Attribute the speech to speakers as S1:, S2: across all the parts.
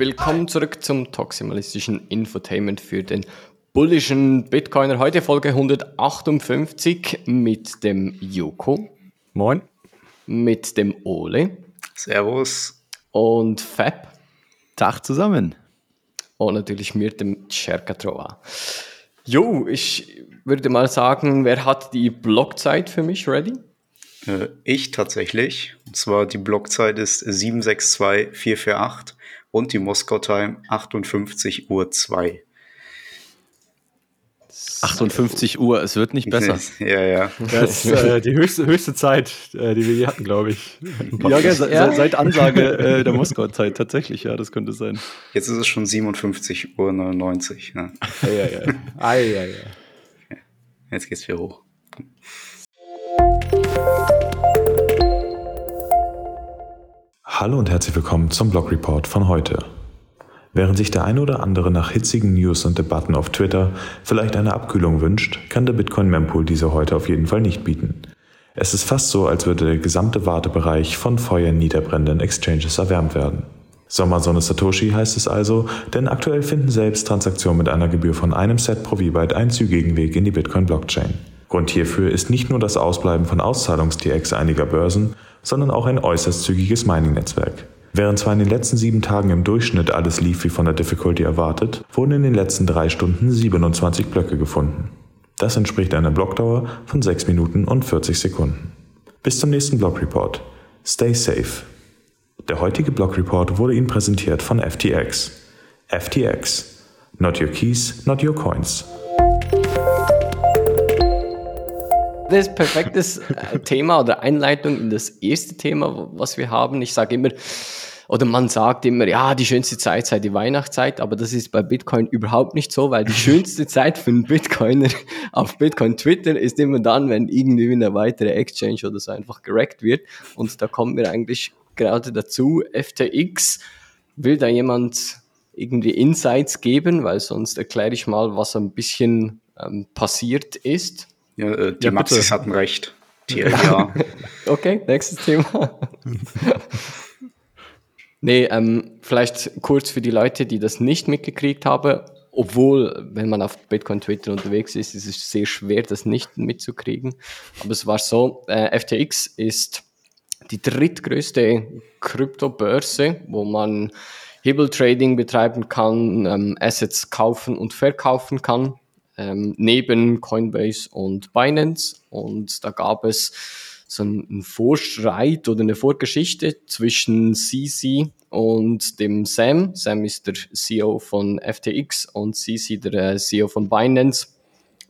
S1: Willkommen zurück zum toximalistischen Infotainment für den bullischen Bitcoiner. Heute Folge 158 mit dem Joko.
S2: Moin.
S1: Mit dem Ole.
S3: Servus.
S1: Und Fab.
S2: Tag zusammen.
S1: Und natürlich mit dem Cercatrova. Jo, ich würde mal sagen, wer hat die Blockzeit für mich ready?
S3: Äh, ich tatsächlich. Und zwar die Blockzeit ist 762448 und die Moskau Time 58 Uhr 2.
S2: 58 Uhr, es wird nicht besser.
S3: ja, ja.
S4: Das ist äh, die höchste, höchste Zeit, äh, die wir je hatten, glaube ich.
S2: Ja, ja, se ja, seit Ansage äh, der Moskau-Zeit, tatsächlich, ja, das könnte sein.
S3: Jetzt ist es schon 57 Uhr 99. Ja,
S4: ja, ja. ja. Ei, ei, ei.
S3: Jetzt geht's wieder hoch.
S5: Hallo und herzlich willkommen zum Blog Report von heute. Während sich der eine oder andere nach hitzigen News und Debatten auf Twitter vielleicht eine Abkühlung wünscht, kann der Bitcoin Mempool diese heute auf jeden Fall nicht bieten. Es ist fast so, als würde der gesamte Wartebereich von Feuer niederbrennenden Exchanges erwärmt werden. Sommersonne Satoshi heißt es also, denn aktuell finden selbst Transaktionen mit einer Gebühr von einem Set pro V-Byte einen zügigen Weg in die Bitcoin-Blockchain. Grund hierfür ist nicht nur das Ausbleiben von Auszahlungs-TX einiger Börsen, sondern auch ein äußerst zügiges Mining-Netzwerk. Während zwar in den letzten sieben Tagen im Durchschnitt alles lief wie von der Difficulty erwartet, wurden in den letzten drei Stunden 27 Blöcke gefunden. Das entspricht einer Blockdauer von 6 Minuten und 40 Sekunden. Bis zum nächsten Block Report. Stay safe. Der heutige Block Report wurde Ihnen präsentiert von FTX. FTX. Not your keys, not your coins.
S1: Das ist perfektes äh, Thema oder Einleitung in das erste Thema, was wir haben. Ich sage immer, oder man sagt immer, ja, die schönste Zeit sei die Weihnachtszeit, aber das ist bei Bitcoin überhaupt nicht so, weil die schönste Zeit für einen Bitcoiner auf Bitcoin Twitter ist immer dann, wenn irgendwie eine weitere Exchange oder so einfach gerackt wird. Und da kommen wir eigentlich gerade dazu, FTX, will da jemand irgendwie Insights geben, weil sonst erkläre ich mal, was ein bisschen ähm, passiert ist.
S3: Ja, äh, die ja, Maxis hatten recht. TLDR.
S1: okay, nächstes Thema. Nee, ähm, vielleicht kurz für die Leute, die das nicht mitgekriegt haben. Obwohl, wenn man auf Bitcoin Twitter unterwegs ist, ist es sehr schwer, das nicht mitzukriegen. Aber es war so, äh, FTX ist die drittgrößte Kryptobörse, wo man Hebeltrading betreiben kann, ähm, Assets kaufen und verkaufen kann, ähm, neben Coinbase und Binance. Und da gab es so ein Vorstreit oder eine Vorgeschichte zwischen CC und dem Sam. Sam ist der CEO von FTX und CC der äh, CEO von Binance,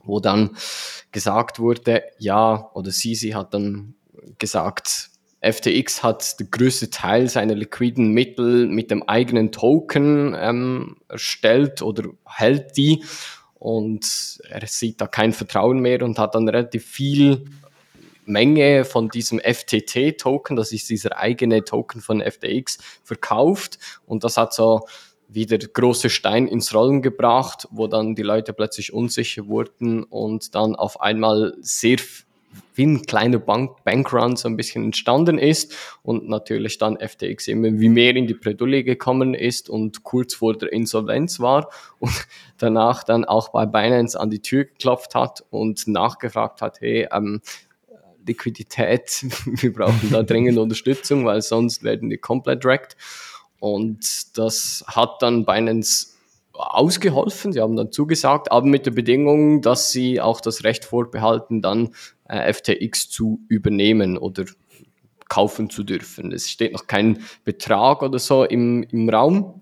S1: wo dann gesagt wurde, ja, oder CC hat dann gesagt, FTX hat der größte Teil seiner liquiden Mittel mit dem eigenen Token ähm, erstellt oder hält die und er sieht da kein Vertrauen mehr und hat dann relativ viel Menge von diesem FTT-Token, das ist dieser eigene Token von FTX, verkauft. Und das hat so wieder große Stein ins Rollen gebracht, wo dann die Leute plötzlich unsicher wurden und dann auf einmal sehr wie ein kleiner Bank Bankrun so ein bisschen entstanden ist und natürlich dann FTX immer wie mehr in die Bredouille gekommen ist und kurz vor der Insolvenz war und danach dann auch bei Binance an die Tür geklopft hat und nachgefragt hat, hey, ähm, Liquidität, wir brauchen da dringend Unterstützung, weil sonst werden die komplett wrecked. Und das hat dann Binance ausgeholfen. Sie haben dann zugesagt, aber mit der Bedingung, dass sie auch das Recht vorbehalten, dann äh, FTX zu übernehmen oder kaufen zu dürfen. Es steht noch kein Betrag oder so im, im Raum,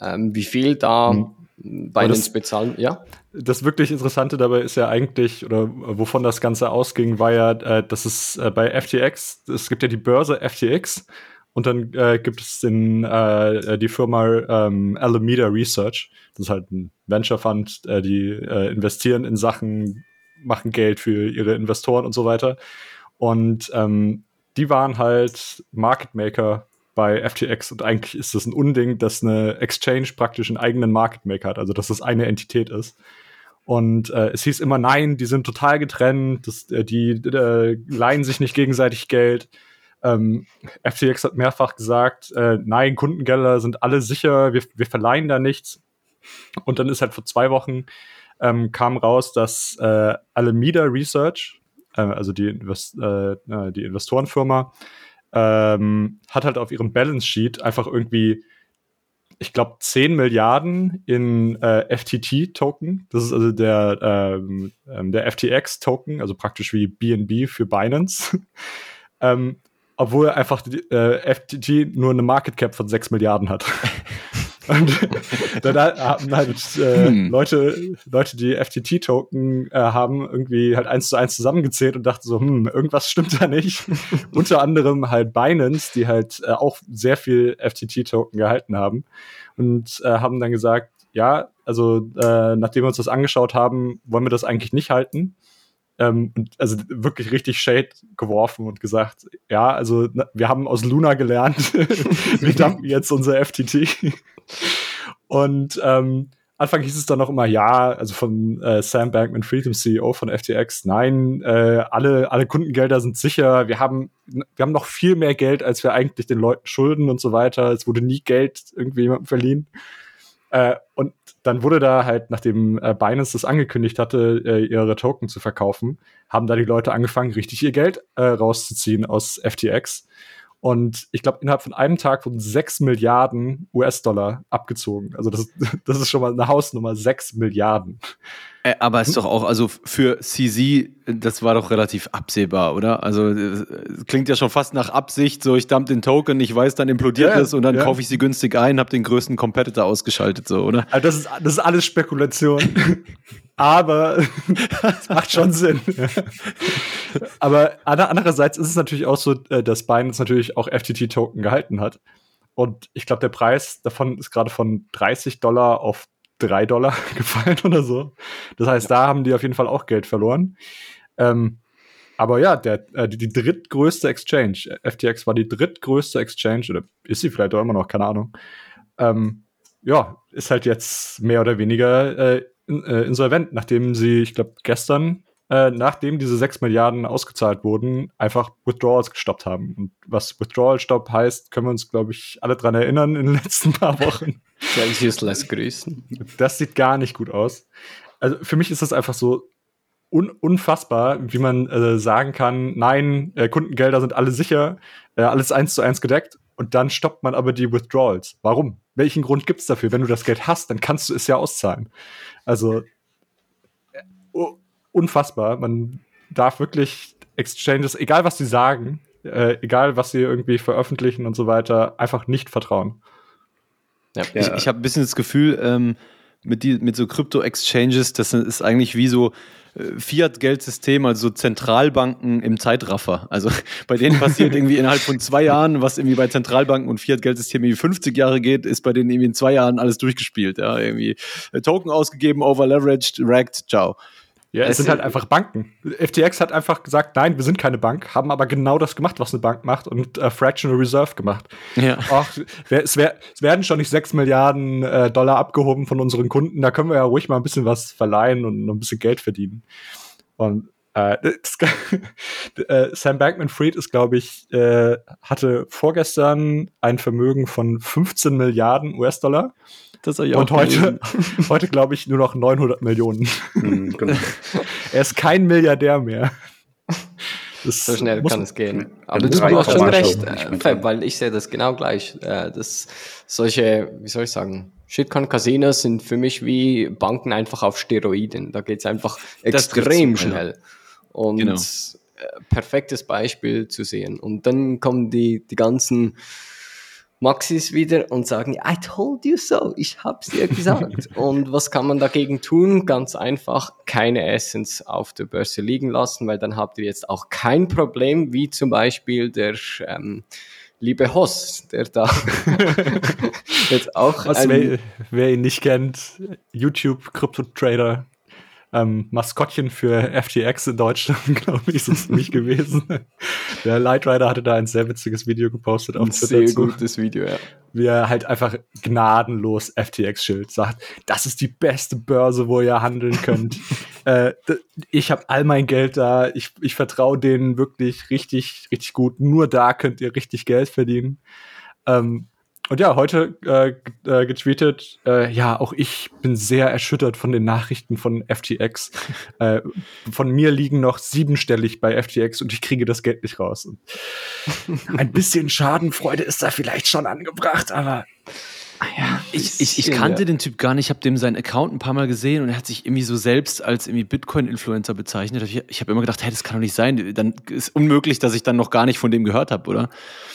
S1: ähm, wie viel da mhm. Binance bezahlen, ja
S4: das wirklich Interessante dabei ist ja eigentlich, oder wovon das Ganze ausging, war ja, äh, dass es äh, bei FTX, es gibt ja die Börse FTX und dann äh, gibt es den, äh, die Firma ähm, Alameda Research. Das ist halt ein Venture Fund, äh, die äh, investieren in Sachen, machen Geld für ihre Investoren und so weiter. Und ähm, die waren halt Market Maker bei FTX und eigentlich ist das ein Unding, dass eine Exchange praktisch einen eigenen Market Maker hat, also dass das eine Entität ist. Und äh, es hieß immer, nein, die sind total getrennt, das, äh, die äh, leihen sich nicht gegenseitig Geld. Ähm, FTX hat mehrfach gesagt, äh, nein, Kundengelder sind alle sicher, wir, wir verleihen da nichts. Und dann ist halt vor zwei Wochen ähm, kam raus, dass äh, Alameda Research, äh, also die, Invest äh, die Investorenfirma, ähm, hat halt auf ihrem Balance Sheet einfach irgendwie, ich glaube, 10 Milliarden in äh, FTT-Token. Das ist also der, ähm, ähm der FTX-Token, also praktisch wie BNB für Binance. ähm, obwohl einfach die, äh, FTT nur eine Market Cap von 6 Milliarden hat. Und dann haben halt äh, hm. Leute, Leute, die FTT-Token äh, haben, irgendwie halt eins zu eins zusammengezählt und dachten so, hm, irgendwas stimmt da nicht. Unter anderem halt Binance, die halt äh, auch sehr viel FTT-Token gehalten haben und äh, haben dann gesagt, ja, also äh, nachdem wir uns das angeschaut haben, wollen wir das eigentlich nicht halten. Ähm, also wirklich richtig Shade geworfen und gesagt, ja, also wir haben aus Luna gelernt, wir dumpen jetzt unser FTT. und ähm, Anfang hieß es dann noch immer, ja, also von äh, Sam Bankman-Fried, dem CEO von FTX, nein, äh, alle, alle Kundengelder sind sicher, wir haben, wir haben noch viel mehr Geld, als wir eigentlich den Leuten schulden und so weiter. Es wurde nie Geld irgendwie jemandem verliehen. Äh, und dann wurde da halt, nachdem äh, Binance das angekündigt hatte, äh, ihre Token zu verkaufen, haben da die Leute angefangen, richtig ihr Geld äh, rauszuziehen aus FTX. Und ich glaube, innerhalb von einem Tag wurden 6 Milliarden US-Dollar abgezogen. Also das, das ist schon mal eine Hausnummer, 6 Milliarden.
S2: Äh, aber ist doch auch, also für CZ, das war doch relativ absehbar, oder? Also äh, klingt ja schon fast nach Absicht, so ich dump den Token, ich weiß, dann implodiert es und dann ja. kaufe ich sie günstig ein, habe den größten Competitor ausgeschaltet, so, oder?
S4: Also das ist, das ist alles Spekulation. aber es macht schon Sinn. aber andererseits ist es natürlich auch so, äh, dass Binance natürlich auch FTT-Token gehalten hat. Und ich glaube, der Preis davon ist gerade von 30 Dollar auf drei Dollar gefallen oder so. Das heißt, ja. da haben die auf jeden Fall auch Geld verloren. Ähm, aber ja, der, äh, die, die, drittgrößte Exchange, FTX war die drittgrößte Exchange, oder ist sie vielleicht auch immer noch, keine Ahnung. Ähm, ja, ist halt jetzt mehr oder weniger äh, äh, insolvent, nachdem sie, ich glaube, gestern, äh, nachdem diese 6 Milliarden ausgezahlt wurden, einfach Withdrawals gestoppt haben. Und was Withdrawal-Stop heißt, können wir uns, glaube ich, alle dran erinnern in den letzten paar Wochen.
S1: Celsius grüßen.
S4: Das sieht gar nicht gut aus. Also für mich ist das einfach so un unfassbar, wie man äh, sagen kann, nein, äh, Kundengelder sind alle sicher, äh, alles eins zu eins gedeckt und dann stoppt man aber die Withdrawals. Warum? Welchen Grund gibt es dafür? Wenn du das Geld hast, dann kannst du es ja auszahlen. Also uh, unfassbar. Man darf wirklich Exchanges, egal was sie sagen, äh, egal was sie irgendwie veröffentlichen und so weiter, einfach nicht vertrauen.
S2: Ja. Ich, ich habe ein bisschen das Gefühl, ähm, mit, die, mit so Krypto-Exchanges, das ist eigentlich wie so äh, Fiat-Geldsystem, also Zentralbanken im Zeitraffer. Also bei denen passiert irgendwie innerhalb von zwei Jahren, was irgendwie bei Zentralbanken und Fiat-Geldsystemen irgendwie 50 Jahre geht, ist bei denen irgendwie in zwei Jahren alles durchgespielt. Ja, irgendwie äh, Token ausgegeben, overleveraged, racked, ciao.
S4: Ja, es, sind halt einfach Banken. FTX hat einfach gesagt, nein, wir sind keine Bank, haben aber genau das gemacht, was eine Bank macht und äh, Fractional Reserve gemacht. Ja. Ach, es, wär, es werden schon nicht sechs Milliarden äh, Dollar abgehoben von unseren Kunden, da können wir ja ruhig mal ein bisschen was verleihen und ein bisschen Geld verdienen. Und äh, das, äh, Sam Bankman-Fried ist, glaube ich, äh, hatte vorgestern ein Vermögen von 15 Milliarden US-Dollar. Das ich auch Und heute, heute glaube ich, nur noch 900 Millionen. Mhm, genau. er ist kein Milliardär mehr.
S1: Das so schnell kann es gehen. Aber du, hast schon recht, äh, weil ich sehe das genau gleich. Äh, dass solche, wie soll ich sagen, Shitcoin-Casinos sind für mich wie Banken einfach auf Steroiden. Da geht es einfach extrem schnell. Und genau. Äh, perfektes Beispiel zu sehen. Und dann kommen die, die ganzen Maxis wieder und sagen, I told you so, ich hab's dir gesagt. und was kann man dagegen tun? Ganz einfach, keine Essence auf der Börse liegen lassen, weil dann habt ihr jetzt auch kein Problem, wie zum Beispiel der ähm, liebe Hoss, der da
S4: jetzt auch. Was, wer, wer, ihn nicht kennt, YouTube Crypto Trader, ähm, Maskottchen für FTX in Deutschland, glaube ich, ist es nicht gewesen. Der Light Rider hatte da ein sehr witziges Video gepostet
S1: auf ein Twitter. Sehr gutes Video, ja.
S4: Wie er halt einfach gnadenlos FTX-Schild sagt, das ist die beste Börse, wo ihr handeln könnt. äh, ich habe all mein Geld da, ich, ich vertraue denen wirklich richtig, richtig gut. Nur da könnt ihr richtig Geld verdienen. Ähm, und ja, heute äh, äh, getweetet, äh, ja, auch ich bin sehr erschüttert von den Nachrichten von FTX. äh, von mir liegen noch siebenstellig bei FTX und ich kriege das Geld nicht raus. Ein bisschen Schadenfreude ist da vielleicht schon angebracht, aber
S2: ja, ich, ich, ich kannte ja. den Typ gar nicht, ich habe dem seinen Account ein paar Mal gesehen und er hat sich irgendwie so selbst als irgendwie Bitcoin-Influencer bezeichnet. Ich, ich habe immer gedacht, hey, das kann doch nicht sein. Dann ist unmöglich, dass ich dann noch gar nicht von dem gehört habe, oder?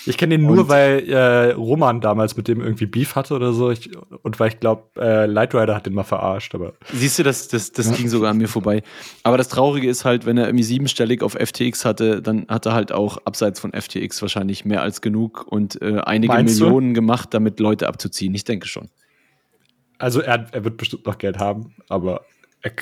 S4: Ich kenne den nur, und, weil äh, Roman damals mit dem irgendwie Beef hatte oder so. Ich, und weil ich glaube, äh, Lightrider hat den mal verarscht. Aber
S2: Siehst du, das, das, das ja. ging sogar an mir vorbei. Aber das Traurige ist halt, wenn er irgendwie siebenstellig auf FTX hatte, dann hat er halt auch abseits von FTX wahrscheinlich mehr als genug und äh, einige Meinst Millionen du? gemacht, damit Leute abzuziehen. Ich denke schon.
S4: Also er, er wird bestimmt noch Geld haben, aber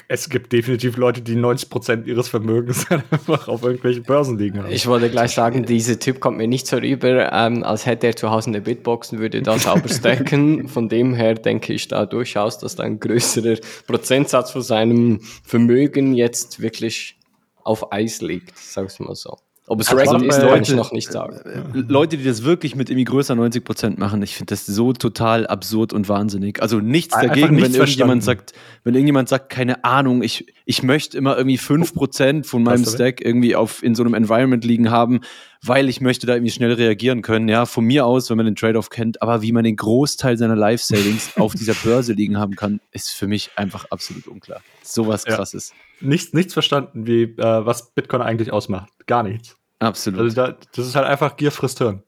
S4: es gibt definitiv Leute, die 90% ihres Vermögens einfach auf irgendwelchen Börsen liegen haben.
S1: Ich wollte gleich sagen, dieser Typ kommt mir nicht so rüber, ähm, als hätte er zu Hause eine Bitbox und würde da sauber stacken. Von dem her denke ich da durchaus, dass da ein größerer Prozentsatz von seinem Vermögen jetzt wirklich auf Eis liegt, sag's mal so. Ob es Record ist, kann ich noch nicht sagen. Äh,
S2: Leute, die das wirklich mit irgendwie größer 90 Prozent machen, ich finde das so total absurd und wahnsinnig. Also nichts dagegen, nichts wenn irgendjemand sagt, wenn irgendjemand sagt, keine Ahnung, ich, ich möchte immer irgendwie 5 Prozent von meinem Stack irgendwie auf, in so einem Environment liegen haben, weil ich möchte da irgendwie schnell reagieren können. Ja, von mir aus, wenn man den Trade-off kennt, aber wie man den Großteil seiner Live-Savings auf dieser Börse liegen haben kann, ist für mich einfach absolut unklar. Sowas krasses. Ja
S4: nichts, nichts verstanden, wie äh, was Bitcoin eigentlich ausmacht. Gar nichts.
S2: Absolut.
S4: Also da, das ist halt einfach Gier frisst Hirn.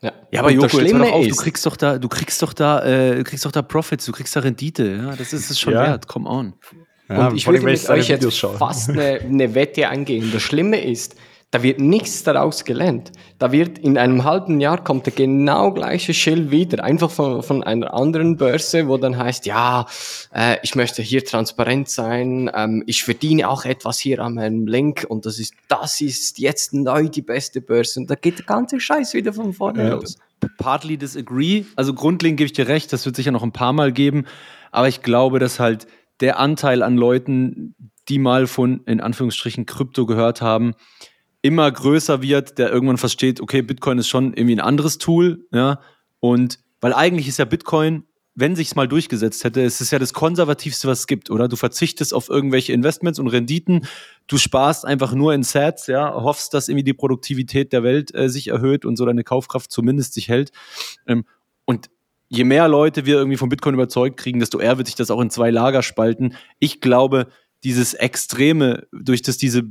S2: Ja, ja aber Joko, jetzt doch auf, du kriegst doch da, du kriegst doch da, äh, kriegst doch da Profits, du kriegst da Rendite, ja, das ist es schon ja. wert, come on.
S1: Ja, und ich würde mit euch jetzt fast eine, eine Wette eingehen. Das Schlimme ist, da wird nichts daraus gelernt. Da wird in einem halben Jahr kommt der genau gleiche Schild wieder, einfach von, von einer anderen Börse, wo dann heißt, ja, äh, ich möchte hier transparent sein, ähm, ich verdiene auch etwas hier an meinem Link und das ist, das ist jetzt neu die beste Börse und da geht der ganze Scheiß wieder von vorne ja. los.
S2: Partly disagree, also grundlegend gebe ich dir recht, das wird sicher noch ein paar Mal geben, aber ich glaube, dass halt der Anteil an Leuten, die mal von, in Anführungsstrichen, Krypto gehört haben, immer größer wird, der irgendwann versteht, okay, Bitcoin ist schon irgendwie ein anderes Tool, ja, und weil eigentlich ist ja Bitcoin, wenn sich's mal durchgesetzt hätte, es ist ja das konservativste, was es gibt, oder? Du verzichtest auf irgendwelche Investments und Renditen, du sparst einfach nur in Sets, ja, hoffst, dass irgendwie die Produktivität der Welt äh, sich erhöht und so deine Kaufkraft zumindest sich hält. Ähm, und je mehr Leute wir irgendwie von Bitcoin überzeugt kriegen, desto eher wird sich das auch in zwei Lager spalten. Ich glaube, dieses Extreme, durch das diese,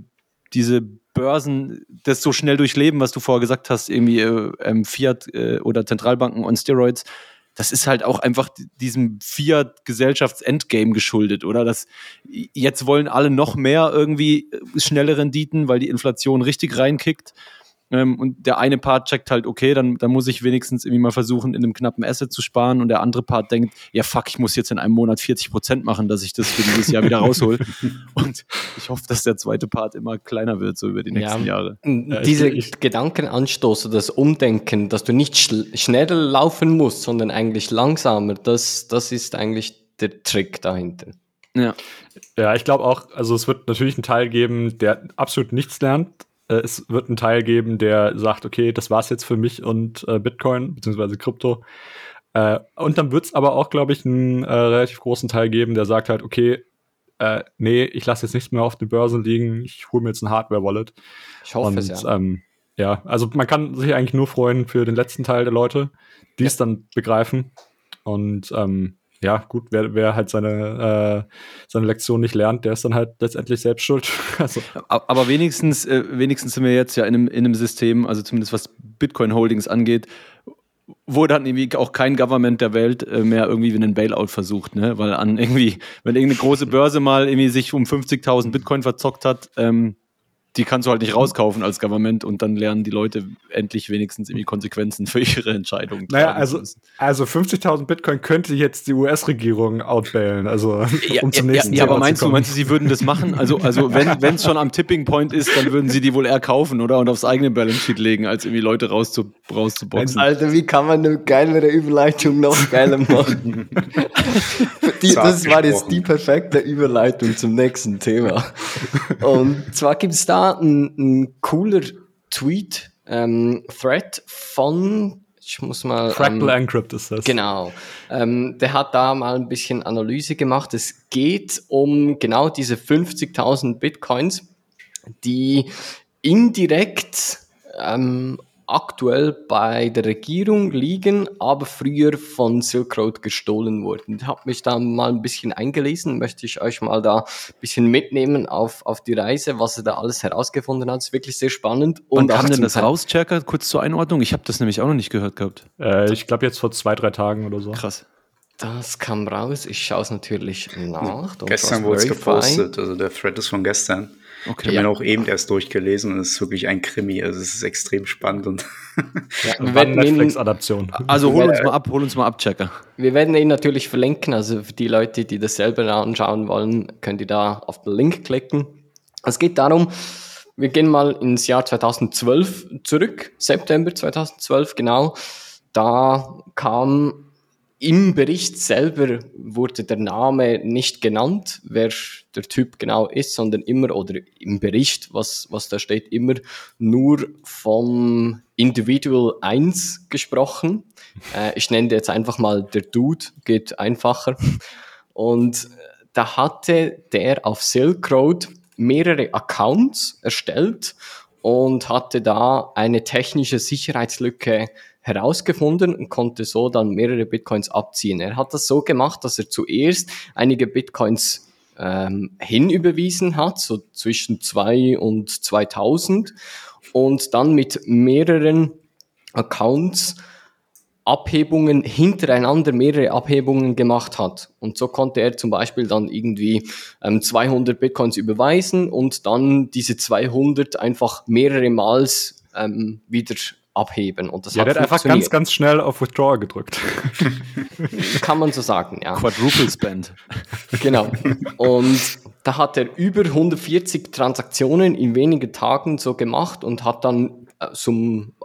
S2: diese Börsen das so schnell durchleben, was du vorher gesagt hast, irgendwie äh, ähm, Fiat äh, oder Zentralbanken on Steroids, das ist halt auch einfach diesem Fiat-Gesellschafts-Endgame geschuldet, oder? Das, jetzt wollen alle noch mehr irgendwie äh, schnelle Renditen, weil die Inflation richtig reinkickt. Ähm, und der eine Part checkt halt, okay, dann, dann muss ich wenigstens irgendwie mal versuchen, in einem knappen Asset zu sparen. Und der andere Part denkt, ja fuck, ich muss jetzt in einem Monat 40 Prozent machen, dass ich das für dieses Jahr wieder raushol. und ich hoffe, dass der zweite Part immer kleiner wird, so über die nächsten ja, Jahre.
S1: Diese Gedankenanstoß oder das Umdenken, dass du nicht schneller laufen musst, sondern eigentlich langsamer, das, das ist eigentlich der Trick dahinter.
S4: Ja. Ja, ich glaube auch, also es wird natürlich einen Teil geben, der absolut nichts lernt, äh, es wird einen Teil geben, der sagt, okay, das war's jetzt für mich und äh, Bitcoin beziehungsweise Krypto. Äh, und dann wird es aber auch, glaube ich, einen äh, relativ großen Teil geben, der sagt halt, okay, äh, nee, ich lasse jetzt nichts mehr auf den Börsen liegen, ich hole mir jetzt ein Hardware-Wallet. Ich hoffe und, es, ja. Ähm, ja, also man kann sich eigentlich nur freuen für den letzten Teil der Leute, die es dann begreifen. Und ähm, ja, gut, wer, wer halt seine, äh, seine Lektion nicht lernt, der ist dann halt letztendlich selbst schuld.
S2: also. Aber wenigstens, äh, wenigstens sind wir jetzt ja in einem, in einem System, also zumindest was Bitcoin Holdings angeht, wo dann irgendwie auch kein Government der Welt äh, mehr irgendwie einen Bailout versucht, ne? Weil an irgendwie, wenn irgendeine große Börse mal irgendwie sich um 50.000 Bitcoin verzockt hat, ähm, die kannst du halt nicht rauskaufen als Government und dann lernen die Leute endlich wenigstens irgendwie Konsequenzen für ihre Entscheidungen.
S4: Naja, also, also 50.000 Bitcoin könnte jetzt die US-Regierung outbailen, also
S2: ja, um zum nächsten ja, ja, aber meinst du, meinst du, sie würden das machen? Also, also wenn es schon am Tipping Point ist, dann würden sie die wohl eher kaufen, oder? Und aufs eigene Balance Sheet legen, als irgendwie Leute rauszu, rauszuboxen.
S1: Alter, wie kann man eine geilere Überleitung noch geiler machen? die, das war jetzt die perfekte Überleitung zum nächsten Thema. Und zwar gibt es da ein, ein cooler Tweet, ähm, Thread von ich muss mal.
S4: Fractal ähm, Encrypt ist das.
S1: Genau. Ähm, der hat da mal ein bisschen Analyse gemacht. Es geht um genau diese 50.000 Bitcoins, die indirekt ähm, aktuell bei der Regierung liegen, aber früher von Silk Road gestohlen wurden. Ich habe mich da mal ein bisschen eingelesen, möchte ich euch mal da ein bisschen mitnehmen auf, auf die Reise, was er da alles herausgefunden hat. Ist wirklich sehr spannend.
S2: Und kam denn das raus, Cherka? Kurz zur Einordnung. Ich habe das nämlich auch noch nicht gehört gehabt.
S4: Äh, ich glaube jetzt vor zwei, drei Tagen oder so.
S2: Krass.
S1: Das kam raus. Ich schaue es natürlich nach.
S3: Gestern wurde es gepostet. Also der Thread ist von gestern. Okay. Ich habe ihn auch eben erst durchgelesen und es ist wirklich ein Krimi. Also es ist extrem spannend und
S4: ja, wir werden Netflix-Adaption.
S2: Also hol uns mal ab, hol uns mal ab, Checker.
S1: Wir werden ihn natürlich verlinken. Also für die Leute, die das selber anschauen wollen, könnt ihr da auf den Link klicken. Es geht darum, wir gehen mal ins Jahr 2012 zurück, September 2012 genau. Da kam im Bericht selber wurde der Name nicht genannt, wer der Typ genau ist, sondern immer, oder im Bericht, was, was da steht, immer nur vom Individual 1 gesprochen. Äh, ich nenne jetzt einfach mal der Dude, geht einfacher. Und da hatte der auf Silk Road mehrere Accounts erstellt und hatte da eine technische Sicherheitslücke herausgefunden und konnte so dann mehrere Bitcoins abziehen. Er hat das so gemacht, dass er zuerst einige Bitcoins ähm, hinüberwiesen hat, so zwischen zwei und 2000 und dann mit mehreren Accounts Abhebungen hintereinander mehrere Abhebungen gemacht hat. Und so konnte er zum Beispiel dann irgendwie ähm, 200 Bitcoins überweisen und dann diese 200 einfach mehrere Mals ähm, wieder abheben. Und das
S4: ja, hat der hat einfach ganz, ganz schnell auf Withdraw gedrückt.
S1: Kann man so sagen, ja.
S2: Quadruple Spend.
S1: Genau. Und da hat er über 140 Transaktionen in wenigen Tagen so gemacht und hat dann äh, so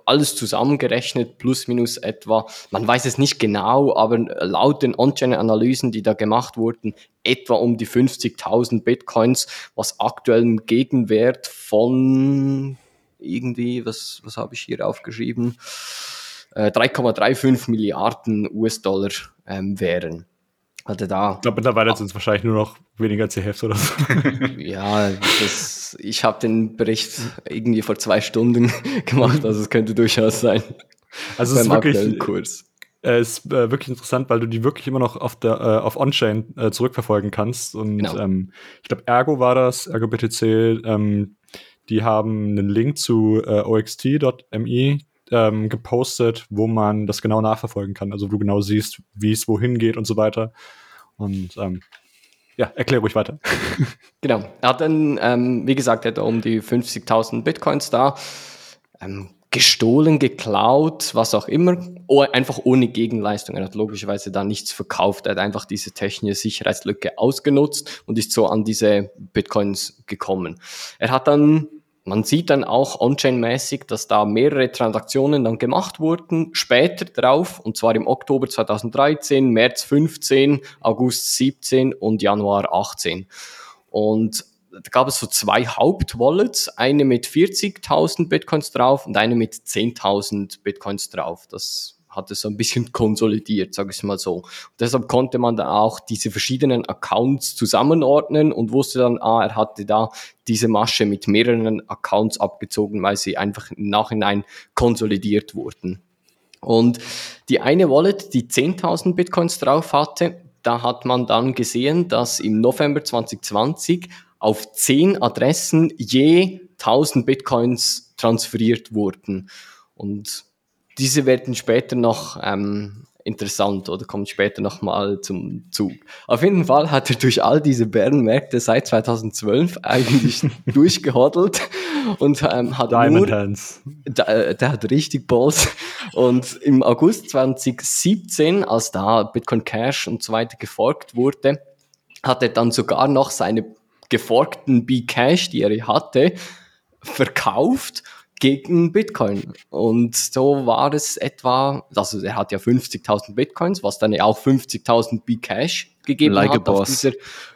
S1: alles zusammengerechnet, plus minus etwa, man weiß es nicht genau, aber laut den On-Chain-Analysen, die da gemacht wurden, etwa um die 50.000 Bitcoins, was aktuell im Gegenwert von irgendwie, was, was habe ich hier aufgeschrieben, äh, 3,35 Milliarden US-Dollar ähm, wären.
S4: Also da, ich glaube, mittlerweile sind es wahrscheinlich nur noch weniger als die Hälfte oder so.
S1: ja, das, ich habe den Bericht irgendwie vor zwei Stunden gemacht, also es könnte durchaus sein.
S4: Also es ist wirklich, Kurs. Äh, ist äh, wirklich interessant, weil du die wirklich immer noch auf der äh, auf On-Chain äh, zurückverfolgen kannst. Und genau. ähm, ich glaube, Ergo war das, Ergo BTC, ähm, die haben einen Link zu äh, oxt.me ähm, gepostet, wo man das genau nachverfolgen kann. Also wo du genau siehst, wie es wohin geht und so weiter. Und ähm, ja, erklär ruhig weiter.
S1: genau. Er hat dann, ähm, wie gesagt, er hat um die 50.000 Bitcoins da. Ähm, gestohlen, geklaut, was auch immer, einfach ohne Gegenleistung. Er hat logischerweise da nichts verkauft. Er hat einfach diese technische Sicherheitslücke ausgenutzt und ist so an diese Bitcoins gekommen. Er hat dann man sieht dann auch on-chain-mäßig, dass da mehrere Transaktionen dann gemacht wurden, später drauf, und zwar im Oktober 2013, März 15, August 17 und Januar 18. Und da gab es so zwei Hauptwallets, eine mit 40.000 Bitcoins drauf und eine mit 10.000 Bitcoins drauf. Das hat es so ein bisschen konsolidiert, sage ich mal so. Und deshalb konnte man dann auch diese verschiedenen Accounts zusammenordnen und wusste dann, ah, er hatte da diese Masche mit mehreren Accounts abgezogen, weil sie einfach im Nachhinein konsolidiert wurden. Und die eine Wallet, die 10.000 Bitcoins drauf hatte, da hat man dann gesehen, dass im November 2020 auf 10 Adressen je 1000 Bitcoins transferiert wurden. Und diese werden später noch ähm, interessant oder kommt später nochmal zum Zug. Auf jeden Fall hat er durch all diese Bärenmärkte seit 2012 eigentlich durchgehoddelt und ähm, hat
S4: Diamond
S1: nur,
S4: Hands.
S1: der, äh, der hat richtig Balls und im August 2017, als da Bitcoin Cash und so weiter geforkt wurde, hat er dann sogar noch seine geforkten B-Cash, die er hatte, verkauft gegen Bitcoin. Und so war es etwa, also er hat ja 50.000 Bitcoins, was dann ja auch 50.000 B-Cash gegeben
S2: Like
S1: hat auf dieser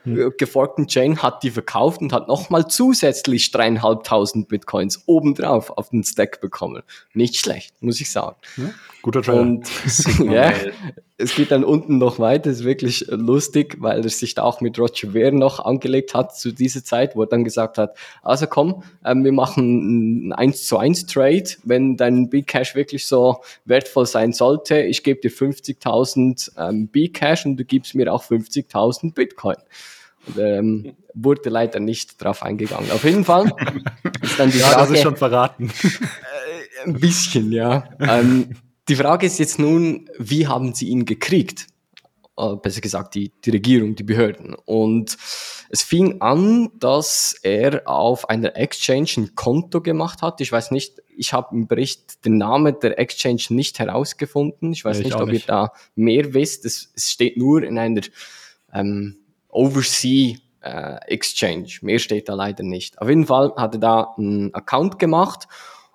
S1: äh, geforkten Chain, hat die verkauft und hat nochmal zusätzlich dreieinhalbtausend Bitcoins obendrauf auf den Stack bekommen. Nicht schlecht, muss ich sagen.
S4: Guter Trailer.
S1: Und ja, es geht dann unten noch weiter, ist wirklich lustig, weil er sich da auch mit Roger Ver noch angelegt hat zu dieser Zeit, wo er dann gesagt hat, also komm, ähm, wir machen ein 1 zu 1 Trade, wenn dein B-Cash wirklich so wertvoll sein sollte, ich gebe dir 50.000 ähm, B-Cash und du gibst mir auch 50.000 Bitcoin. Und, ähm, wurde leider nicht drauf eingegangen. Auf jeden Fall ist dann die
S4: ja, das
S1: Frage,
S4: ist schon verraten.
S1: ein bisschen, ja. ähm, die Frage ist jetzt nun, wie haben sie ihn gekriegt? Äh, besser gesagt, die, die Regierung, die Behörden. Und es fing an, dass er auf einer Exchange ein Konto gemacht hat. Ich weiß nicht, ich habe im Bericht den Namen der Exchange nicht herausgefunden. Ich weiß
S4: Nee, ich
S1: nicht, ob
S4: nicht.
S1: ihr da mehr wisst. Es, es steht nur in einer ähm, Oversea äh, Exchange. Mehr steht da leider nicht. Auf jeden Fall hat er da einen Account gemacht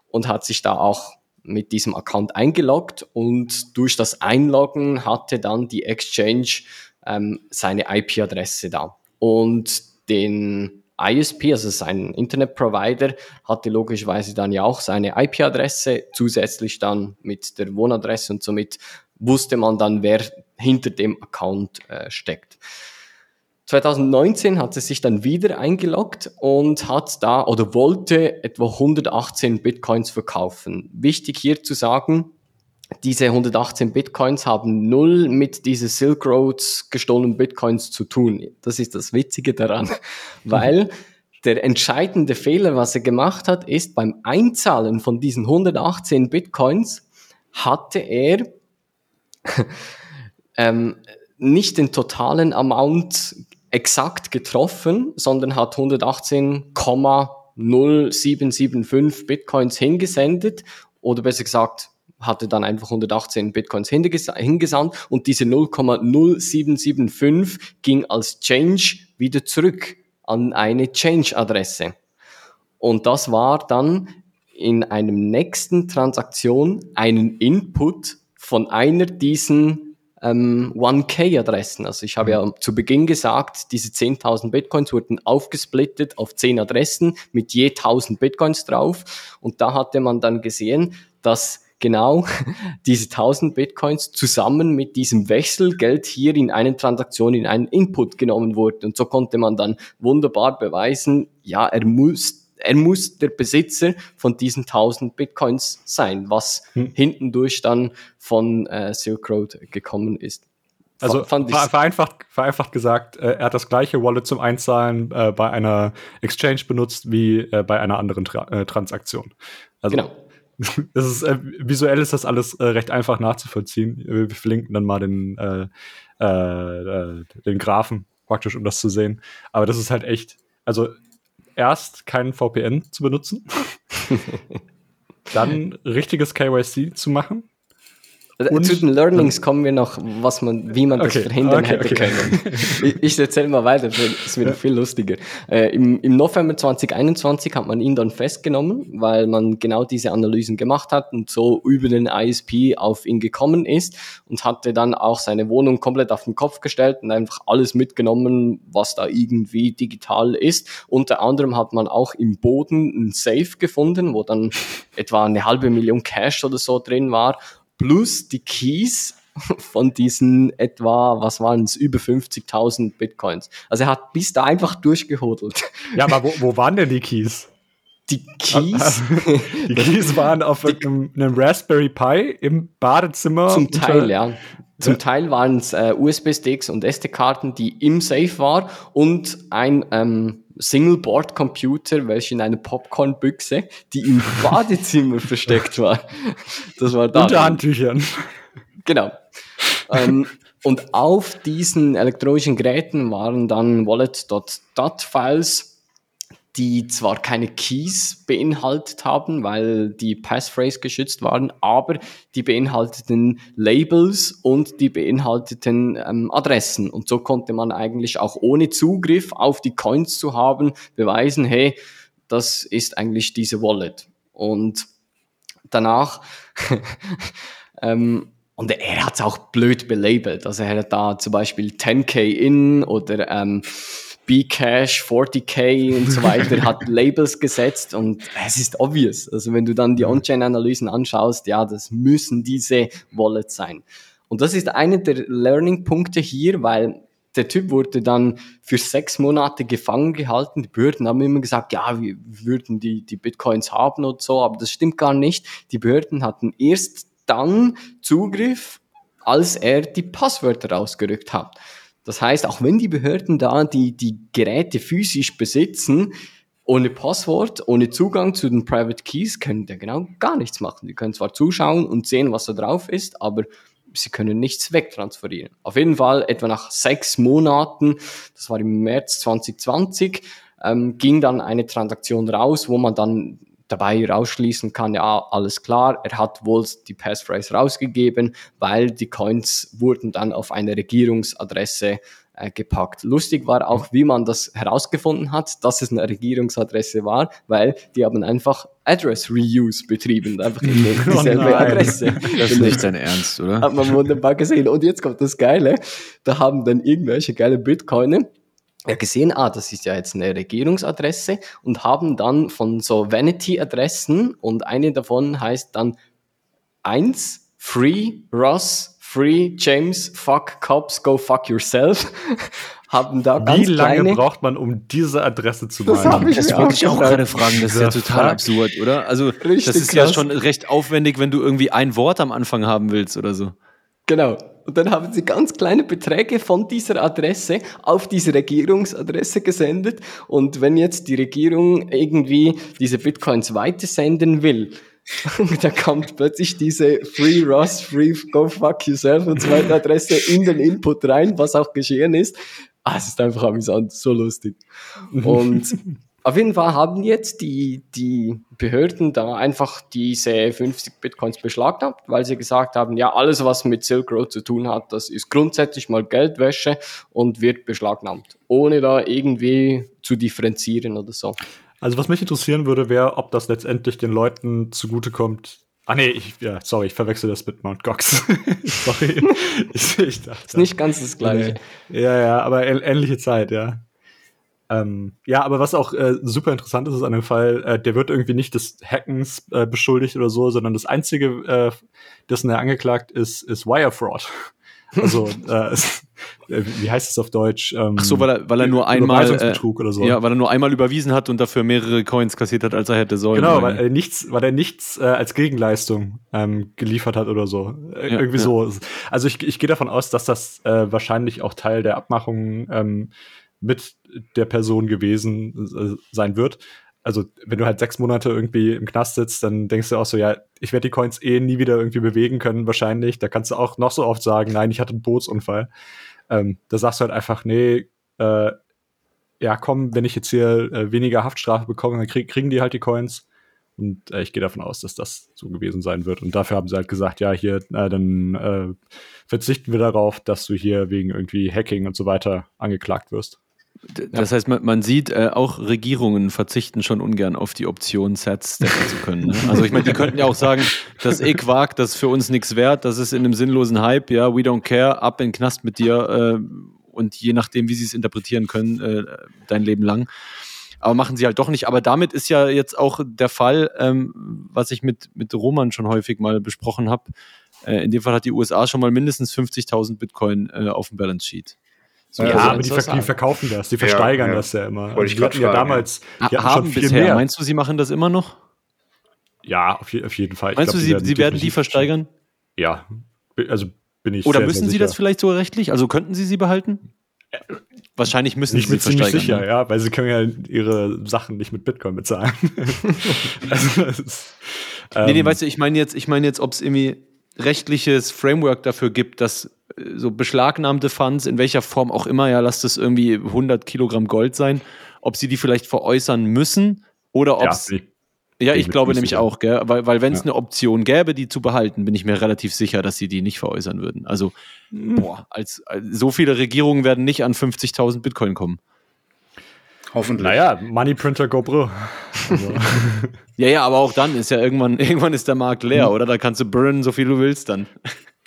S1: und hat sich da auch mit diesem Account eingeloggt und durch das Einloggen hatte dann die Exchange ähm, seine IP-Adresse da. Und den ISP, also sein Internetprovider, hatte logischerweise dann ja auch seine IP-Adresse, zusätzlich dann mit der Wohnadresse und somit wusste man dann, wer hinter dem Account äh, steckt. 2019 hat er sich dann wieder eingeloggt und hat da oder wollte etwa 118 Bitcoins verkaufen. Wichtig hier zu sagen, diese 118 Bitcoins haben null mit diese Silk Roads gestohlenen Bitcoins zu tun. Das ist das Witzige daran, weil der entscheidende Fehler, was er gemacht hat, ist beim Einzahlen von diesen 118 Bitcoins hatte er ähm, nicht den totalen Amount exakt getroffen, sondern hat 118,0775 Bitcoins hingesendet oder besser gesagt hatte dann einfach 118 Bitcoins hinges- hingesandt und diese 0,0775 ging als Change wieder zurück an eine Change-Adresse. Und das war dann in einem nächsten Transaktion einen Input von einer diesen ähm, 1K-Adressen. Also ich habe ja zu Beginn gesagt, diese 10.000 Bitcoins wurden aufgesplittet auf 10 Adressen mit je 1.000 Bitcoins drauf. Und da hatte man dann gesehen, dass genau diese 1000 Bitcoins zusammen mit diesem Wechselgeld hier in eine Transaktion, in einen Input genommen wurden. Und so konnte man dann wunderbar beweisen, ja, er muss er muss der Besitzer von diesen 1000 Bitcoins sein, was
S4: Hm.
S1: hintendurch dann von äh, Silk Road gekommen ist.
S4: Also vereinfacht, vereinfacht gesagt, äh, er hat das gleiche Wallet zum Einzahlen äh, bei einer Exchange benutzt wie äh, bei einer anderen Tra äh, Transaktion. Also
S1: genau.
S4: das ist, äh, visuell ist das alles äh, recht einfach nachzuvollziehen. Wir verlinken dann mal den, den Graphen praktisch, um das zu sehen. Aber das ist halt echt, also erst keinen VPN zu benutzen, dann richtiges KYC zu machen. Und-
S1: Zu den Learnings kommen wir noch, was man, wie man das
S4: Okay,
S1: verhindern
S4: okay,
S1: hätte
S4: okay.
S1: können. Ich, ich erzähle mal weiter, das ist wieder viel lustiger. Äh, im, Im November 2021 hat man ihn dann festgenommen, weil man genau diese Analysen gemacht hat und so über den ISP auf ihn gekommen ist und hatte dann auch seine Wohnung komplett auf den Kopf gestellt und einfach alles mitgenommen, was da irgendwie digital ist. Unter anderem hat man auch im Boden ein Safe gefunden, wo dann etwa eine halbe Million Cash oder so drin war plus die Keys von diesen etwa, was waren es, über 50.000 Bitcoins. Also er hat bis da einfach durchgehodelt.
S4: Ja, aber wo, wo waren denn die Keys?
S1: Die Keys
S4: Die Keys waren auf einem, einem Raspberry Pi im Badezimmer.
S1: zum Teil, ja. Zum Teil waren es äh, USB-Sticks und SD-Karten, die im Safe war und ein ähm, Single-Board-Computer, welcher in einer Popcorn-Büchse, die im Badezimmer versteckt war. Das war da.
S4: Unter Handtüchern.
S1: Genau. ähm, und auf diesen elektronischen Geräten waren dann Wallet.dat-Files, die zwar keine Keys beinhaltet haben, weil die Passphrase geschützt waren, aber die beinhalteten Labels und die beinhalteten ähm, Adressen. Und so konnte man eigentlich auch ohne Zugriff auf die Coins zu haben beweisen, hey, das ist eigentlich diese Wallet. Und danach ähm, und er hat es auch blöd belabelt. Also er hat da zum Beispiel 10k in oder ähm, Bcash, 40k und so weiter, hat Labels gesetzt und es ist obvious. Also wenn du dann die On-Chain-Analysen anschaust, ja, das müssen diese Wallets sein. Und das ist einer der Learning-Punkte hier, weil der Typ wurde dann für sechs Monate gefangen gehalten. Die Behörden haben immer gesagt, ja, wir würden die, die Bitcoins haben und so, aber das stimmt gar nicht. Die Behörden hatten erst dann Zugriff, als er die Passwörter rausgerückt hat. Das heißt, auch wenn die Behörden da die, die Geräte physisch besitzen, ohne Passwort, ohne Zugang zu den Private Keys, können die genau gar nichts machen. Die können zwar zuschauen und sehen, was da drauf ist, aber sie können nichts wegtransferieren. Auf jeden Fall, etwa nach sechs Monaten, das war im März 2020, ähm, ging dann eine Transaktion raus, wo man dann dabei rausschließen kann, ja, alles klar, er hat wohl die Passphrase rausgegeben, weil die Coins wurden dann auf eine Regierungsadresse äh, gepackt. Lustig war auch, wie man das herausgefunden hat, dass es eine Regierungsadresse war, weil die haben einfach Address Reuse betrieben, einfach in
S2: oh dieselbe oh Adresse. Das ist nicht dein Ernst, oder?
S1: Hat man wunderbar gesehen. Und jetzt kommt das Geile, da haben dann irgendwelche geile Bitcoiner ja gesehen, ah, das ist ja jetzt eine Regierungsadresse und haben dann von so Vanity-Adressen und eine davon heißt dann eins Free Ross, Free James, Fuck Cops, Go Fuck Yourself. haben da
S4: ganz Wie lange kleine, braucht man, um diese Adresse zu
S2: das
S4: meinen?
S2: Das, das wollte ich auch gerade fragen. Das ist ja total absurd, oder? Also, Richtig das ist krass. ja schon recht aufwendig, wenn du irgendwie ein Wort am Anfang haben willst oder so.
S1: Genau. Und dann haben sie ganz kleine Beträge von dieser Adresse auf diese Regierungsadresse gesendet. Und wenn jetzt die Regierung irgendwie diese Bitcoins weitersenden will, dann kommt plötzlich diese Free Ross, Free Go Fuck Yourself und so weiter Adresse in den Input rein, was auch geschehen ist. Ah, es ist einfach amüsant, so lustig. Und auf jeden Fall haben jetzt die, die Behörden da einfach diese 50 Bitcoins beschlagnahmt, weil sie gesagt haben, ja, alles, was mit Silk Road zu tun hat, das ist grundsätzlich mal Geldwäsche und wird beschlagnahmt, ohne da irgendwie zu differenzieren oder so.
S4: Also was mich interessieren würde, wäre, ob das letztendlich den Leuten zugutekommt. Ah nee, ich, ja, sorry, ich verwechsel das mit Mount Gox. sorry.
S1: ich, ich dachte, ist nicht ganz das gleiche.
S4: Ja, ja, aber ähnliche Zeit, ja. Ähm, ja, aber was auch äh, super interessant ist, ist an dem Fall, äh, der wird irgendwie nicht des Hackens äh, beschuldigt oder so, sondern das einzige, äh, dessen er angeklagt ist, ist Wire Fraud. Also, äh, äh, wie heißt es auf Deutsch?
S2: Ähm, Ach so, weil er, weil er nur einmal oder so. Ja, weil er nur einmal überwiesen hat und dafür mehrere Coins kassiert hat, als er hätte sollen.
S4: Genau, weil er nichts, weil er nichts als Gegenleistung ähm, geliefert hat oder so. Ja, irgendwie ja. so. Also ich, ich gehe davon aus, dass das wahrscheinlich auch Teil der Abmachung ähm, mit der Person gewesen äh, sein wird. Also, wenn du halt sechs Monate irgendwie im Knast sitzt, dann denkst du auch so, ja, ich werde die Coins eh nie wieder irgendwie bewegen können, wahrscheinlich. Da kannst du auch noch so oft sagen, nein, ich hatte einen Bootsunfall. Ähm, da sagst du halt einfach, nee, äh, ja, komm, wenn ich jetzt hier äh, weniger Haftstrafe bekomme, dann krieg, kriegen die halt die Coins. Und äh, ich gehe davon aus, dass das so gewesen sein wird. Und dafür haben sie halt gesagt, ja, hier, äh, dann äh, verzichten wir darauf, dass du hier wegen irgendwie Hacking und so weiter angeklagt wirst.
S2: Das heißt, man, man sieht, äh, auch Regierungen verzichten schon ungern auf die Option, Sets stacken zu können. Ne? Also ich meine, die könnten ja auch sagen, das ist eh Quark, das ist für uns nichts wert, das ist in einem sinnlosen Hype, ja, we don't care, ab in den Knast mit dir äh, und je nachdem, wie sie es interpretieren können, äh, dein Leben lang. Aber machen sie halt doch nicht. Aber damit ist ja jetzt auch der Fall, ähm, was ich mit, mit Roman schon häufig mal besprochen habe. Äh, in dem Fall hat die USA schon mal mindestens 50.000 Bitcoin äh, auf dem Balance Sheet.
S4: So, ja, aber die, die, verkaufen das, die versteigern ja, ja. das ja immer.
S2: Also die hatten ja damals die hatten haben schon bisher. Mehr. Meinst du, sie machen das immer noch?
S4: Ja, auf, auf jeden Fall.
S2: Meinst glaub, du, sie, werden, sie werden die versteigern?
S4: Ja, also bin ich.
S2: Oder sehr, müssen sehr sie das vielleicht sogar rechtlich? Also könnten sie sie behalten? Wahrscheinlich müssen
S4: nicht
S2: sie
S4: mit sie ziemlich sicher, ne? ja, weil sie können ja ihre Sachen nicht mit Bitcoin bezahlen.
S2: also, ist, ähm, nee, nee, ähm, weißt du, ich meine jetzt, ich meine jetzt, ob es irgendwie rechtliches Framework dafür gibt, dass äh, so beschlagnahmte Funds, in welcher Form auch immer, ja, lasst es irgendwie 100 Kilogramm Gold sein, ob sie die vielleicht veräußern müssen oder ob es. Ja, ja, ich glaube nämlich auch, gell? weil, weil wenn es ja. eine Option gäbe, die zu behalten, bin ich mir relativ sicher, dass sie die nicht veräußern würden. Also, mhm. boah, als, als, so viele Regierungen werden nicht an 50.000 Bitcoin kommen.
S4: Hoffentlich. Naja, Money Printer GoPro.
S2: Also. ja, ja, aber auch dann ist ja irgendwann, irgendwann ist der Markt leer, mhm. oder? Da kannst du burnen, so viel du willst dann.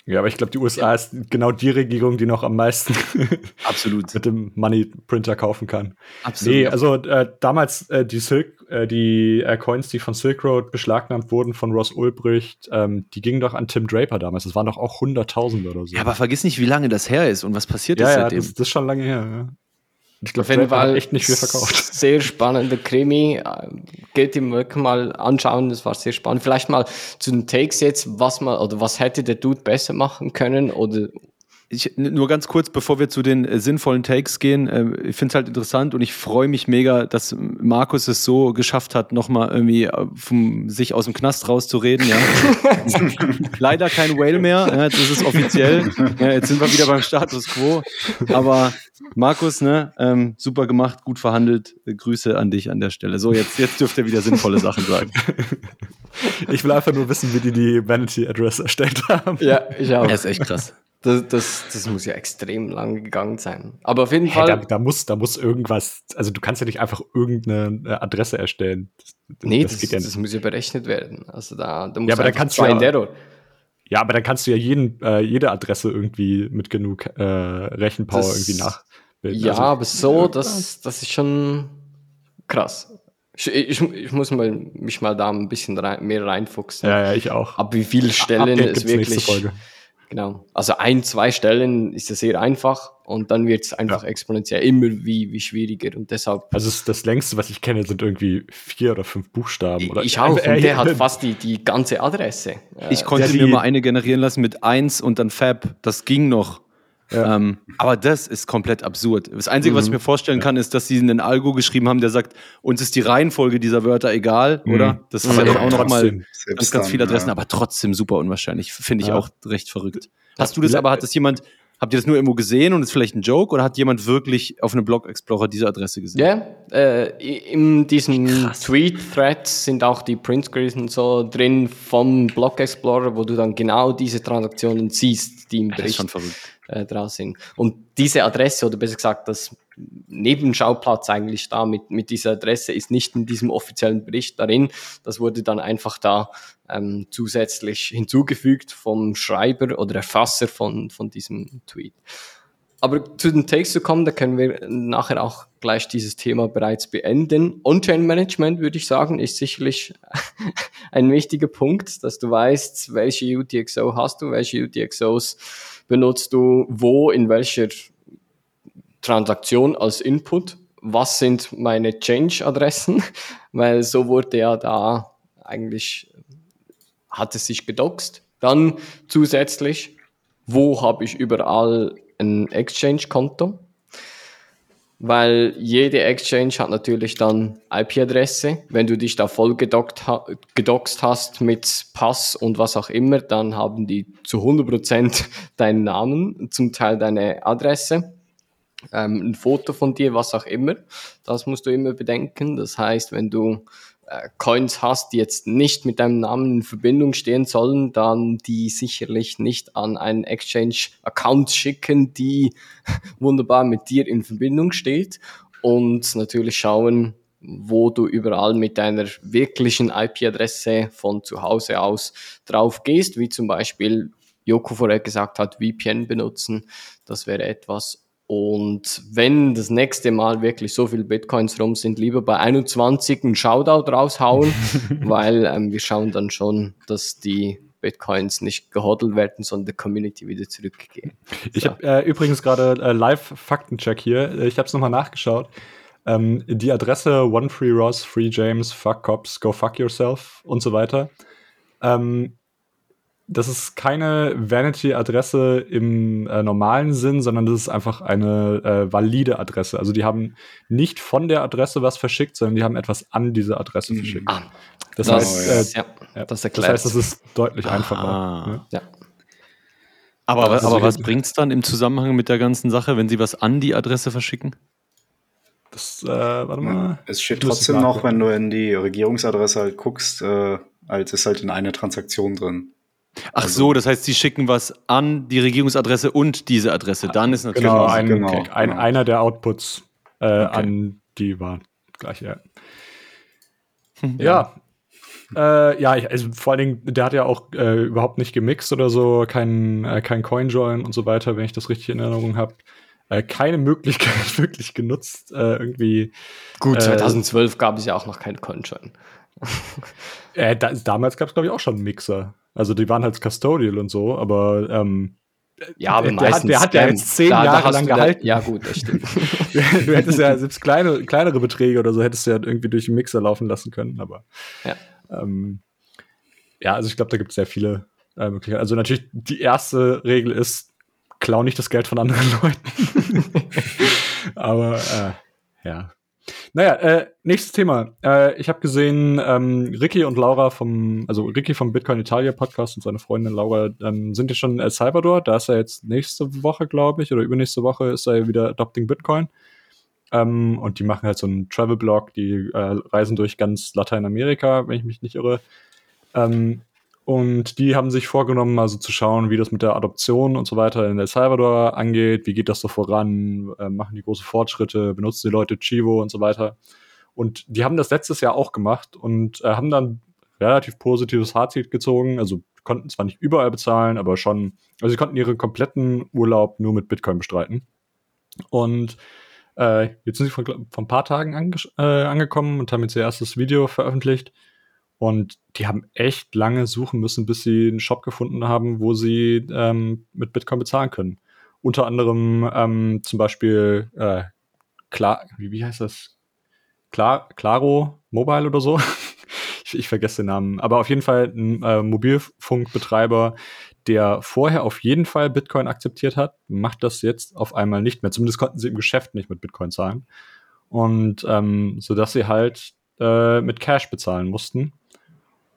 S4: Ja, aber ich glaube, die USA ja. ist genau die Regierung, die noch am meisten
S2: Absolut.
S4: mit dem Money Printer kaufen kann. Absolut. Nee, also äh, damals äh, die Silk, äh, die äh, Coins, die von Silk Road beschlagnahmt wurden von Ross Ulbricht, ähm, die gingen doch an Tim Draper damals. Das waren doch auch Hunderttausende oder so.
S2: Ja, aber vergiss nicht, wie lange das her ist und was passiert
S4: ja,
S2: ist
S4: ja, seitdem. Das, das ist schon lange her, ja.
S1: Ich glaube, Auf jeden Fall echt nicht viel verkauft. Sehr spannender Krimi. Geht ihm wirklich mal anschauen, das war sehr spannend. Vielleicht mal zu den Takes jetzt, was mal oder was hätte der Dude besser machen können oder
S2: ich, nur ganz kurz, bevor wir zu den äh, sinnvollen Takes gehen, äh, ich finde es halt interessant und ich freue mich mega, dass Markus es so geschafft hat, nochmal irgendwie äh, vom, sich aus dem Knast rauszureden. Ja. Leider kein Whale mehr, ja, jetzt ist es offiziell. Ja, jetzt sind wir wieder beim Status quo. Aber Markus, ne, ähm, super gemacht, gut verhandelt. Grüße an dich an der Stelle. So, jetzt, jetzt dürft ihr wieder sinnvolle Sachen sagen.
S4: Ich will einfach nur wissen, wie die die Vanity Address erstellt haben.
S1: Ja, ich auch.
S2: Das ist echt krass.
S1: Das, das, das muss ja extrem lang gegangen sein. Aber auf jeden hey, Fall.
S4: Da, da, muss, da muss irgendwas, also du kannst ja nicht einfach irgendeine äh, Adresse erstellen.
S1: Das, nee, das, das, ja das muss ja berechnet werden. Also da,
S4: da muss ja, aber da kannst du ja, Error. Ja, aber dann kannst du ja jeden, äh, jede Adresse irgendwie mit genug äh, Rechenpower das, irgendwie nachbilden.
S1: Ja, also, aber so, das, das ist schon krass. Ich, ich, ich, muss mal, mich mal da ein bisschen rein, mehr reinfuchsen.
S4: Ja, ja, ich auch.
S1: Ab wie viele Stellen es wirklich. Genau. Also ein, zwei Stellen ist ja sehr einfach und dann wird es einfach ja. exponentiell immer wie, wie schwieriger und deshalb.
S4: Also das, das, längste, was ich kenne, sind irgendwie vier oder fünf Buchstaben. Oder
S1: ich auch. Und der hat fast die, die ganze Adresse.
S2: Ich konnte mir mal eine generieren lassen mit eins und dann Fab. Das ging noch. Ja. Ähm, aber das ist komplett absurd. Das Einzige, mhm. was ich mhm. mir vorstellen kann, ist, dass sie einen Algo geschrieben haben, der sagt, uns ist die Reihenfolge dieser Wörter egal, mhm. oder? Das ist ja dann auch nochmal ganz, ganz viele Adressen, ja. aber trotzdem super unwahrscheinlich. Finde ich ja. auch recht verrückt. Hast du das aber, hat das jemand, habt ihr das nur irgendwo gesehen und ist vielleicht ein Joke oder hat jemand wirklich auf einem Blog Explorer diese Adresse gesehen?
S1: Ja, äh, in diesem Tweet-Thread sind auch die Printscreens und so drin vom Blog Explorer, wo du dann genau diese Transaktionen siehst, die im Bericht. Äh, draus sind. Und diese Adresse, oder besser gesagt, das Nebenschauplatz eigentlich da mit, mit dieser Adresse ist nicht in diesem offiziellen Bericht darin. Das wurde dann einfach da ähm, zusätzlich hinzugefügt vom Schreiber oder Erfasser von, von diesem Tweet. Aber zu den Takes zu kommen, da können wir nachher auch gleich dieses Thema bereits beenden. On-Chain-Management, würde ich sagen, ist sicherlich ein wichtiger Punkt, dass du weißt, welche UTXO hast du, welche UTXOs benutzt du wo, in welcher Transaktion als Input, was sind meine Change-Adressen, weil so wurde ja da eigentlich, hat es sich gedoxt. Dann zusätzlich, wo habe ich überall ein Exchange-Konto? weil jede Exchange hat natürlich dann IP-Adresse. Wenn du dich da voll gedockt, ha gedoxt hast mit Pass und was auch immer, dann haben die zu 100% deinen Namen, zum Teil deine Adresse, ähm, ein Foto von dir, was auch immer. Das musst du immer bedenken. Das heißt, wenn du äh, Coins hast, die jetzt nicht mit deinem Namen in Verbindung stehen sollen, dann die sicherlich nicht an einen Exchange-Account schicken, die wunderbar mit dir in Verbindung steht und natürlich schauen, wo du überall mit deiner wirklichen IP-Adresse von zu Hause aus drauf gehst, wie zum Beispiel Joko vorher gesagt hat, VPN benutzen. Das wäre etwas. Und wenn das nächste Mal wirklich so viele Bitcoins rum sind, lieber bei 21 einen Shoutout raushauen, weil ähm, wir schauen dann schon, dass die Bitcoins nicht gehodelt werden, sondern der Community wieder zurückgehen.
S4: So. Ich habe äh, übrigens gerade äh, Live-Faktencheck hier. Ich habe es nochmal nachgeschaut. Ähm, die Adresse One Free Ross, Free James, Fuck Cops, Go Fuck Yourself und so weiter. Ähm, das ist keine Vanity-Adresse im äh, normalen Sinn, sondern das ist einfach eine äh, valide Adresse. Also die haben nicht von der Adresse was verschickt, sondern die haben etwas an diese Adresse mhm. verschickt. Ah,
S1: das, das, heißt, äh, ja, ja,
S4: das, das heißt, das ist deutlich einfacher.
S1: Ah. Ja. ja.
S2: Aber, also, aber was bringt es dann im Zusammenhang mit der ganzen Sache, wenn sie was an die Adresse verschicken?
S3: Das, äh, warte mal. Es steht trotzdem noch, wenn du in die Regierungsadresse halt guckst, äh, als ist halt in einer Transaktion drin.
S2: Ach also, so, das heißt, sie schicken was an die Regierungsadresse und diese Adresse. Dann ist natürlich
S4: genau, ein, genau, ein, genau. einer der Outputs äh, okay. an die war gleich, ja. ja. Äh, ja, ich, also vor allen Dingen, der hat ja auch äh, überhaupt nicht gemixt oder so, kein, äh, kein Coinjoin und so weiter, wenn ich das richtig in Erinnerung habe. Äh, keine Möglichkeit wirklich genutzt, äh, irgendwie.
S1: Gut, 2012 äh, gab es ja auch noch kein Coinjoin.
S4: äh, da, damals gab es, glaube ich, auch schon einen Mixer. Also die waren halt Custodial und so, aber ähm,
S1: ja, aber
S4: der, hat, der hat ja jetzt zehn Klar, Jahre lang gehalten.
S1: Da, ja, gut, das stimmt.
S4: du hättest ja selbst kleine, kleinere Beträge oder so hättest du ja irgendwie durch den Mixer laufen lassen können, aber ja, ähm, ja also ich glaube, da gibt es sehr viele äh, Möglichkeiten. Also natürlich, die erste Regel ist, klau nicht das Geld von anderen Leuten. aber äh, ja, naja, äh, nächstes Thema. Äh, ich habe gesehen, ähm, Ricky und Laura vom, also Ricky vom Bitcoin Italia Podcast und seine Freundin Laura ähm, sind ja schon El Salvador. Da ist er jetzt nächste Woche, glaube ich, oder übernächste Woche ist er wieder Adopting Bitcoin. Ähm, und die machen halt so einen Travel-Blog, die äh, reisen durch ganz Lateinamerika, wenn ich mich nicht irre. Ähm, und die haben sich vorgenommen, also zu schauen, wie das mit der Adoption und so weiter in El Salvador angeht. Wie geht das so voran? Äh, machen die große Fortschritte? Benutzen die Leute Chivo und so weiter? Und die haben das letztes Jahr auch gemacht und äh, haben dann relativ positives Fazit gezogen. Also konnten zwar nicht überall bezahlen, aber schon, also sie konnten ihren kompletten Urlaub nur mit Bitcoin bestreiten. Und äh, jetzt sind sie vor, vor ein paar Tagen ange äh, angekommen und haben jetzt ihr erstes Video veröffentlicht. Und die haben echt lange suchen müssen, bis sie einen Shop gefunden haben, wo sie ähm, mit Bitcoin bezahlen können. Unter anderem ähm, zum Beispiel äh, Klar, wie, wie heißt das? Klar, Claro Mobile oder so. ich, ich, vergesse den Namen. Aber auf jeden Fall ein äh, Mobilfunkbetreiber, der vorher auf jeden Fall Bitcoin akzeptiert hat, macht das jetzt auf einmal nicht mehr. Zumindest konnten sie im Geschäft nicht mit Bitcoin zahlen. Und ähm, so dass sie halt äh, mit Cash bezahlen mussten.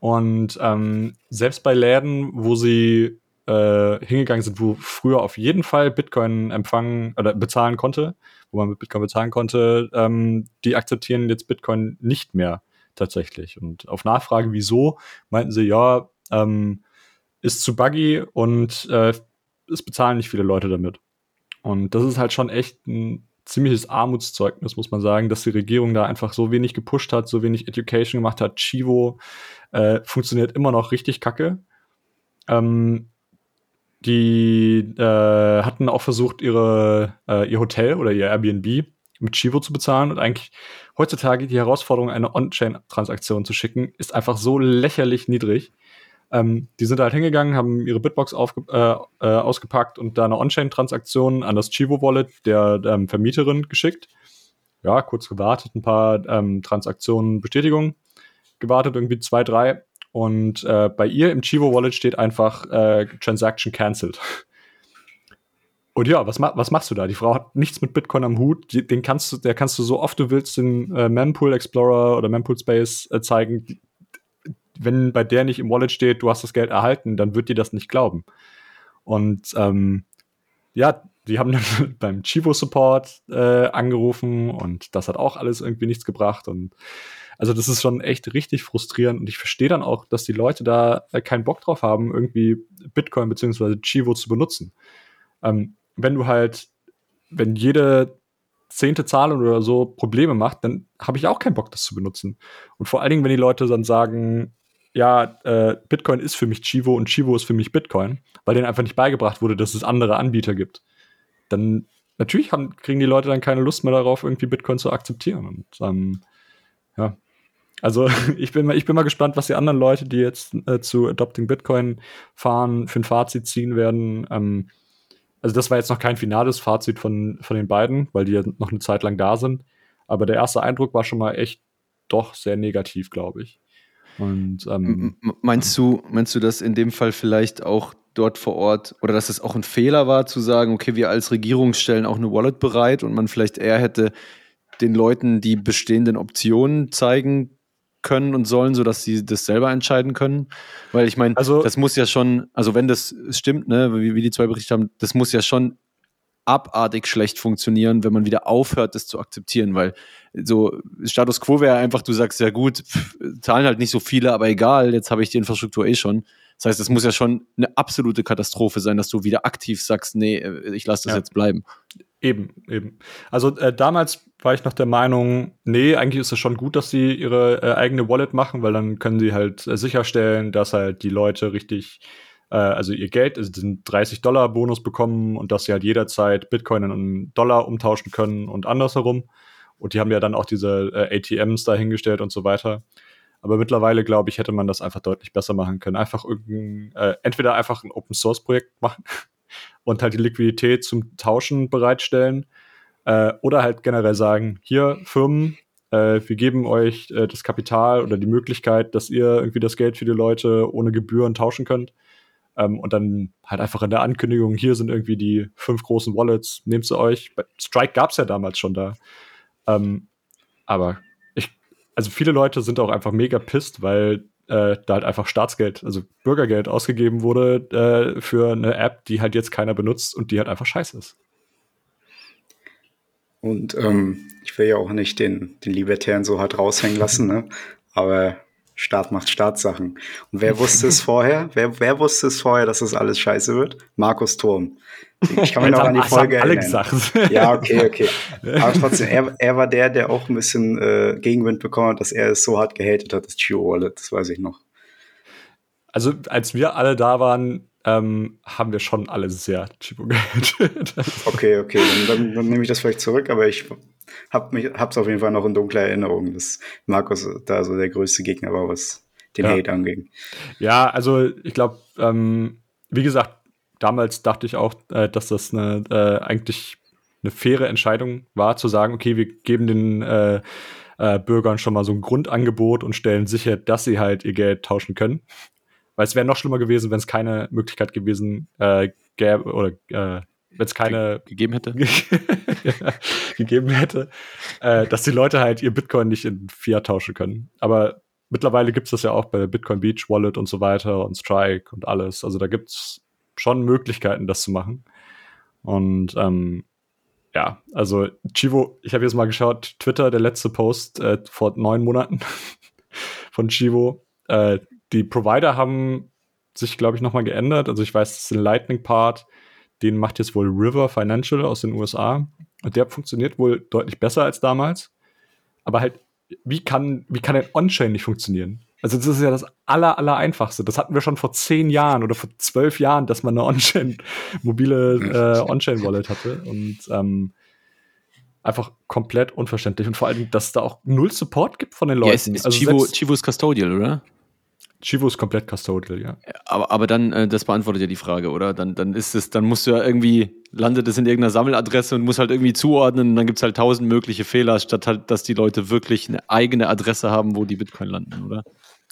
S4: Und ähm, selbst bei Läden, wo sie äh, hingegangen sind, wo früher auf jeden Fall Bitcoin empfangen oder bezahlen konnte, wo man mit Bitcoin bezahlen konnte, ähm, die akzeptieren jetzt Bitcoin nicht mehr tatsächlich. Und auf Nachfrage, wieso, meinten sie, ja, ähm, ist zu buggy und äh, es bezahlen nicht viele Leute damit. Und das ist halt schon echt ein ziemliches Armutszeugnis, muss man sagen, dass die Regierung da einfach so wenig gepusht hat, so wenig Education gemacht hat. Chivo äh, funktioniert immer noch richtig kacke. Ähm, die äh, hatten auch versucht, ihre, äh, ihr Hotel oder ihr Airbnb mit Chivo zu bezahlen und eigentlich heutzutage die Herausforderung, eine On-Chain-Transaktion zu schicken, ist einfach so lächerlich niedrig. Ähm, die sind halt hingegangen, haben ihre Bitbox äh, äh, ausgepackt und da eine On-Chain-Transaktion an das Chivo-Wallet der ähm, Vermieterin geschickt. Ja, kurz gewartet, ein paar ähm, Transaktionen, Bestätigungen gewartet, irgendwie zwei, drei. Und äh, bei ihr im Chivo-Wallet steht einfach äh, Transaction cancelled. Und ja, was, ma was machst du da? Die Frau hat nichts mit Bitcoin am Hut. Den kannst du, der kannst du so oft du willst den äh, Mempool Explorer oder Mempool Space äh, zeigen wenn bei der nicht im Wallet steht, du hast das Geld erhalten, dann wird die das nicht glauben. Und ähm, ja, die haben dann beim Chivo Support äh, angerufen und das hat auch alles irgendwie nichts gebracht. Und also das ist schon echt richtig frustrierend. Und ich verstehe dann auch, dass die Leute da äh, keinen Bock drauf haben, irgendwie Bitcoin beziehungsweise Chivo zu benutzen. Ähm, wenn du halt, wenn jede zehnte Zahl oder so Probleme macht, dann habe ich auch keinen Bock, das zu benutzen. Und vor allen Dingen, wenn die Leute dann sagen, ja, äh, Bitcoin ist für mich Chivo und Chivo ist für mich Bitcoin, weil denen einfach nicht beigebracht wurde, dass es andere Anbieter gibt. Dann natürlich haben, kriegen die Leute dann keine Lust mehr darauf, irgendwie Bitcoin zu akzeptieren. Und ähm, ja, also ich bin, mal, ich bin mal gespannt, was die anderen Leute, die jetzt äh, zu Adopting Bitcoin fahren, für ein Fazit ziehen werden. Ähm, also das war jetzt noch kein finales Fazit von, von den beiden, weil die ja noch eine Zeit lang da sind. Aber der erste Eindruck war schon mal echt doch sehr negativ, glaube ich.
S2: Und, ähm, meinst du, meinst du, dass in dem Fall vielleicht auch dort vor Ort oder dass es auch ein Fehler war, zu sagen, okay, wir als Regierung stellen auch eine Wallet bereit und man vielleicht eher hätte den Leuten die bestehenden Optionen zeigen können und sollen, sodass sie das selber entscheiden können? Weil ich meine, also, das muss ja schon, also wenn das stimmt, ne, wie, wie die zwei berichtet haben, das muss ja schon abartig schlecht funktionieren, wenn man wieder aufhört, das zu akzeptieren, weil so Status quo wäre einfach, du sagst ja gut, pff, zahlen halt nicht so viele, aber egal, jetzt habe ich die Infrastruktur eh schon. Das heißt, es muss ja schon eine absolute Katastrophe sein, dass du wieder aktiv sagst, nee, ich lasse das ja. jetzt bleiben.
S4: Eben, eben. Also äh, damals war ich noch der Meinung, nee, eigentlich ist es schon gut, dass sie ihre äh, eigene Wallet machen, weil dann können sie halt äh, sicherstellen, dass halt die Leute richtig, äh, also ihr Geld, also den 30 Dollar Bonus bekommen und dass sie halt jederzeit Bitcoin in Dollar umtauschen können und andersherum. Und die haben ja dann auch diese äh, ATMs dahingestellt und so weiter. Aber mittlerweile, glaube ich, hätte man das einfach deutlich besser machen können. Einfach irgendein, äh, entweder einfach ein Open Source Projekt machen und halt die Liquidität zum Tauschen bereitstellen. Äh, oder halt generell sagen, hier Firmen, äh, wir geben euch äh, das Kapital oder die Möglichkeit, dass ihr irgendwie das Geld für die Leute ohne Gebühren tauschen könnt. Ähm, und dann halt einfach in der Ankündigung, hier sind irgendwie die fünf großen Wallets, nehmt sie euch. Strike gab es ja damals schon da. Ähm, aber also viele Leute sind auch einfach mega pisst, weil äh, da halt einfach Staatsgeld, also Bürgergeld ausgegeben wurde äh, für eine App, die halt jetzt keiner benutzt und die halt einfach scheiße ist.
S3: Und ähm, ich will ja auch nicht den, den Libertären so hart raushängen lassen, ne? aber Staat macht Staatssachen. Und wer wusste es vorher? Wer, wer wusste es vorher, dass das alles scheiße wird? Markus Turm. Ich kann mich noch an die Folge
S4: alle erinnern. Gesagt.
S3: Ja, okay, okay. Aber trotzdem, er, er war der, der auch ein bisschen äh, Gegenwind bekommen hat, dass er es so hart gehatet hat, das Geo Wallet, das weiß ich noch.
S4: Also, als wir alle da waren, ähm, haben wir schon alle sehr Chibo gehatet.
S3: okay, okay, dann, dann, dann, nehme ich das vielleicht zurück, aber ich habe mich, hab's auf jeden Fall noch in dunkler Erinnerung, dass Markus da so der größte Gegner war, was den ja. Hate anging.
S4: Ja, also ich glaube, ähm, wie gesagt, damals dachte ich auch, äh, dass das eine, äh, eigentlich eine faire Entscheidung war, zu sagen, okay, wir geben den äh, äh, Bürgern schon mal so ein Grundangebot und stellen sicher, dass sie halt ihr Geld tauschen können. Weil es wäre noch schlimmer gewesen, wenn es keine Möglichkeit gewesen äh, gäbe oder äh, wenn es keine
S2: gegeben hätte,
S4: gegeben hätte, äh, dass die Leute halt ihr Bitcoin nicht in Fiat tauschen können. Aber mittlerweile gibt es das ja auch bei Bitcoin Beach Wallet und so weiter und Strike und alles. Also da gibt es schon Möglichkeiten, das zu machen. Und ähm, ja, also Chivo, ich habe jetzt mal geschaut, Twitter, der letzte Post äh, vor neun Monaten von Chivo. Äh, die Provider haben sich, glaube ich, nochmal geändert. Also ich weiß, das ist ein Lightning-Part, den macht jetzt wohl River Financial aus den USA. Und der funktioniert wohl deutlich besser als damals. Aber halt, wie kann, wie kann ein On-Chain nicht funktionieren? Also das ist ja das aller, aller einfachste. Das hatten wir schon vor zehn Jahren oder vor zwölf Jahren, dass man eine On-Chain, mobile äh, On-Chain-Wallet hatte. Und ähm, einfach komplett unverständlich. Und vor allem, dass da auch null Support gibt von den Leuten. Ja, ist,
S2: ist also Chivo, Chivo ist Custodial, oder?
S4: Chivo ist komplett custodial, ja.
S2: Aber, aber dann, äh, das beantwortet ja die Frage, oder? Dann, dann ist es, dann musst du ja irgendwie, landet es in irgendeiner Sammeladresse und musst halt irgendwie zuordnen und dann gibt es halt tausend mögliche Fehler, statt halt, dass die Leute wirklich eine eigene Adresse haben, wo die Bitcoin landen, oder?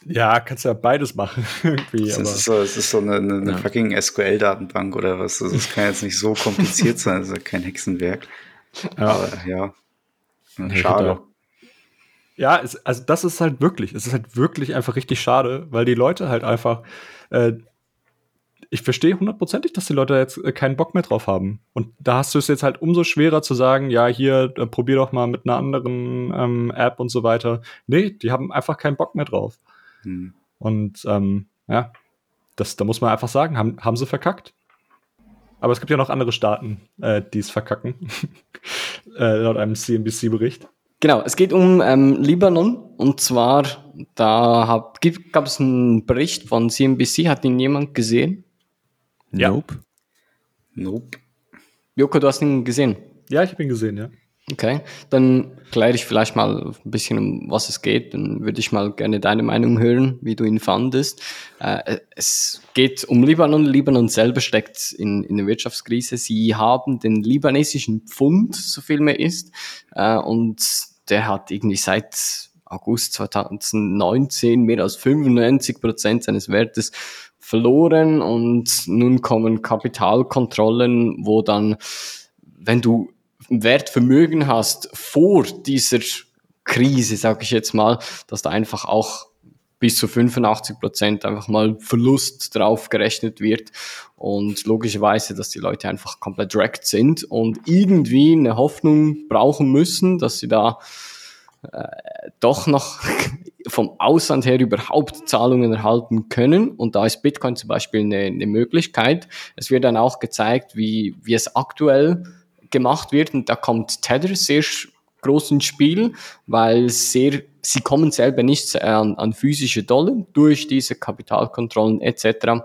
S4: Ja, kannst ja beides machen. irgendwie,
S3: das, ist so, das ist so eine, eine, ja. fucking SQL-Datenbank oder was. Das, das kann jetzt nicht so kompliziert sein, das ist ja kein Hexenwerk. Ja. Aber ja, schade.
S4: Ja, es, also das ist halt wirklich, es ist halt wirklich einfach richtig schade, weil die Leute halt einfach, äh, ich verstehe hundertprozentig, dass die Leute jetzt äh, keinen Bock mehr drauf haben. Und da hast du es jetzt halt umso schwerer zu sagen, ja, hier, äh, probier doch mal mit einer anderen ähm, App und so weiter. Nee, die haben einfach keinen Bock mehr drauf. Hm. Und ähm, ja, das, da muss man einfach sagen, haben, haben sie verkackt. Aber es gibt ja noch andere Staaten, äh, die es verkacken, äh, laut einem CNBC-Bericht.
S1: Genau, es geht um ähm, Libanon und zwar, da gab es einen Bericht von CNBC, hat ihn jemand gesehen?
S4: Ja. Nope.
S3: Nope.
S1: Joko, du hast ihn gesehen?
S4: Ja, ich habe ihn gesehen, ja.
S1: Okay, dann kläre ich vielleicht mal ein bisschen, um was es geht. Dann würde ich mal gerne deine Meinung hören, wie du ihn fandest. Äh, es geht um Libanon. Libanon selber steckt in, in der Wirtschaftskrise. Sie haben den libanesischen Pfund, so viel mehr ist, äh, und der hat irgendwie seit August 2019 mehr als 95 Prozent seines Wertes verloren und nun kommen Kapitalkontrollen, wo dann, wenn du Wertvermögen hast vor dieser Krise, sage ich jetzt mal, dass da einfach auch bis zu 85 Prozent einfach mal Verlust drauf gerechnet wird und logischerweise, dass die Leute einfach komplett wrecked sind und irgendwie eine Hoffnung brauchen müssen, dass sie da äh, doch noch vom Ausland her überhaupt Zahlungen erhalten können. Und da ist Bitcoin zum Beispiel eine, eine Möglichkeit. Es wird dann auch gezeigt, wie, wie es aktuell gemacht wird. Und da kommt Tether sehr groß Spiel, weil sehr, sie kommen selber nicht an, an physische Dollar durch diese Kapitalkontrollen etc.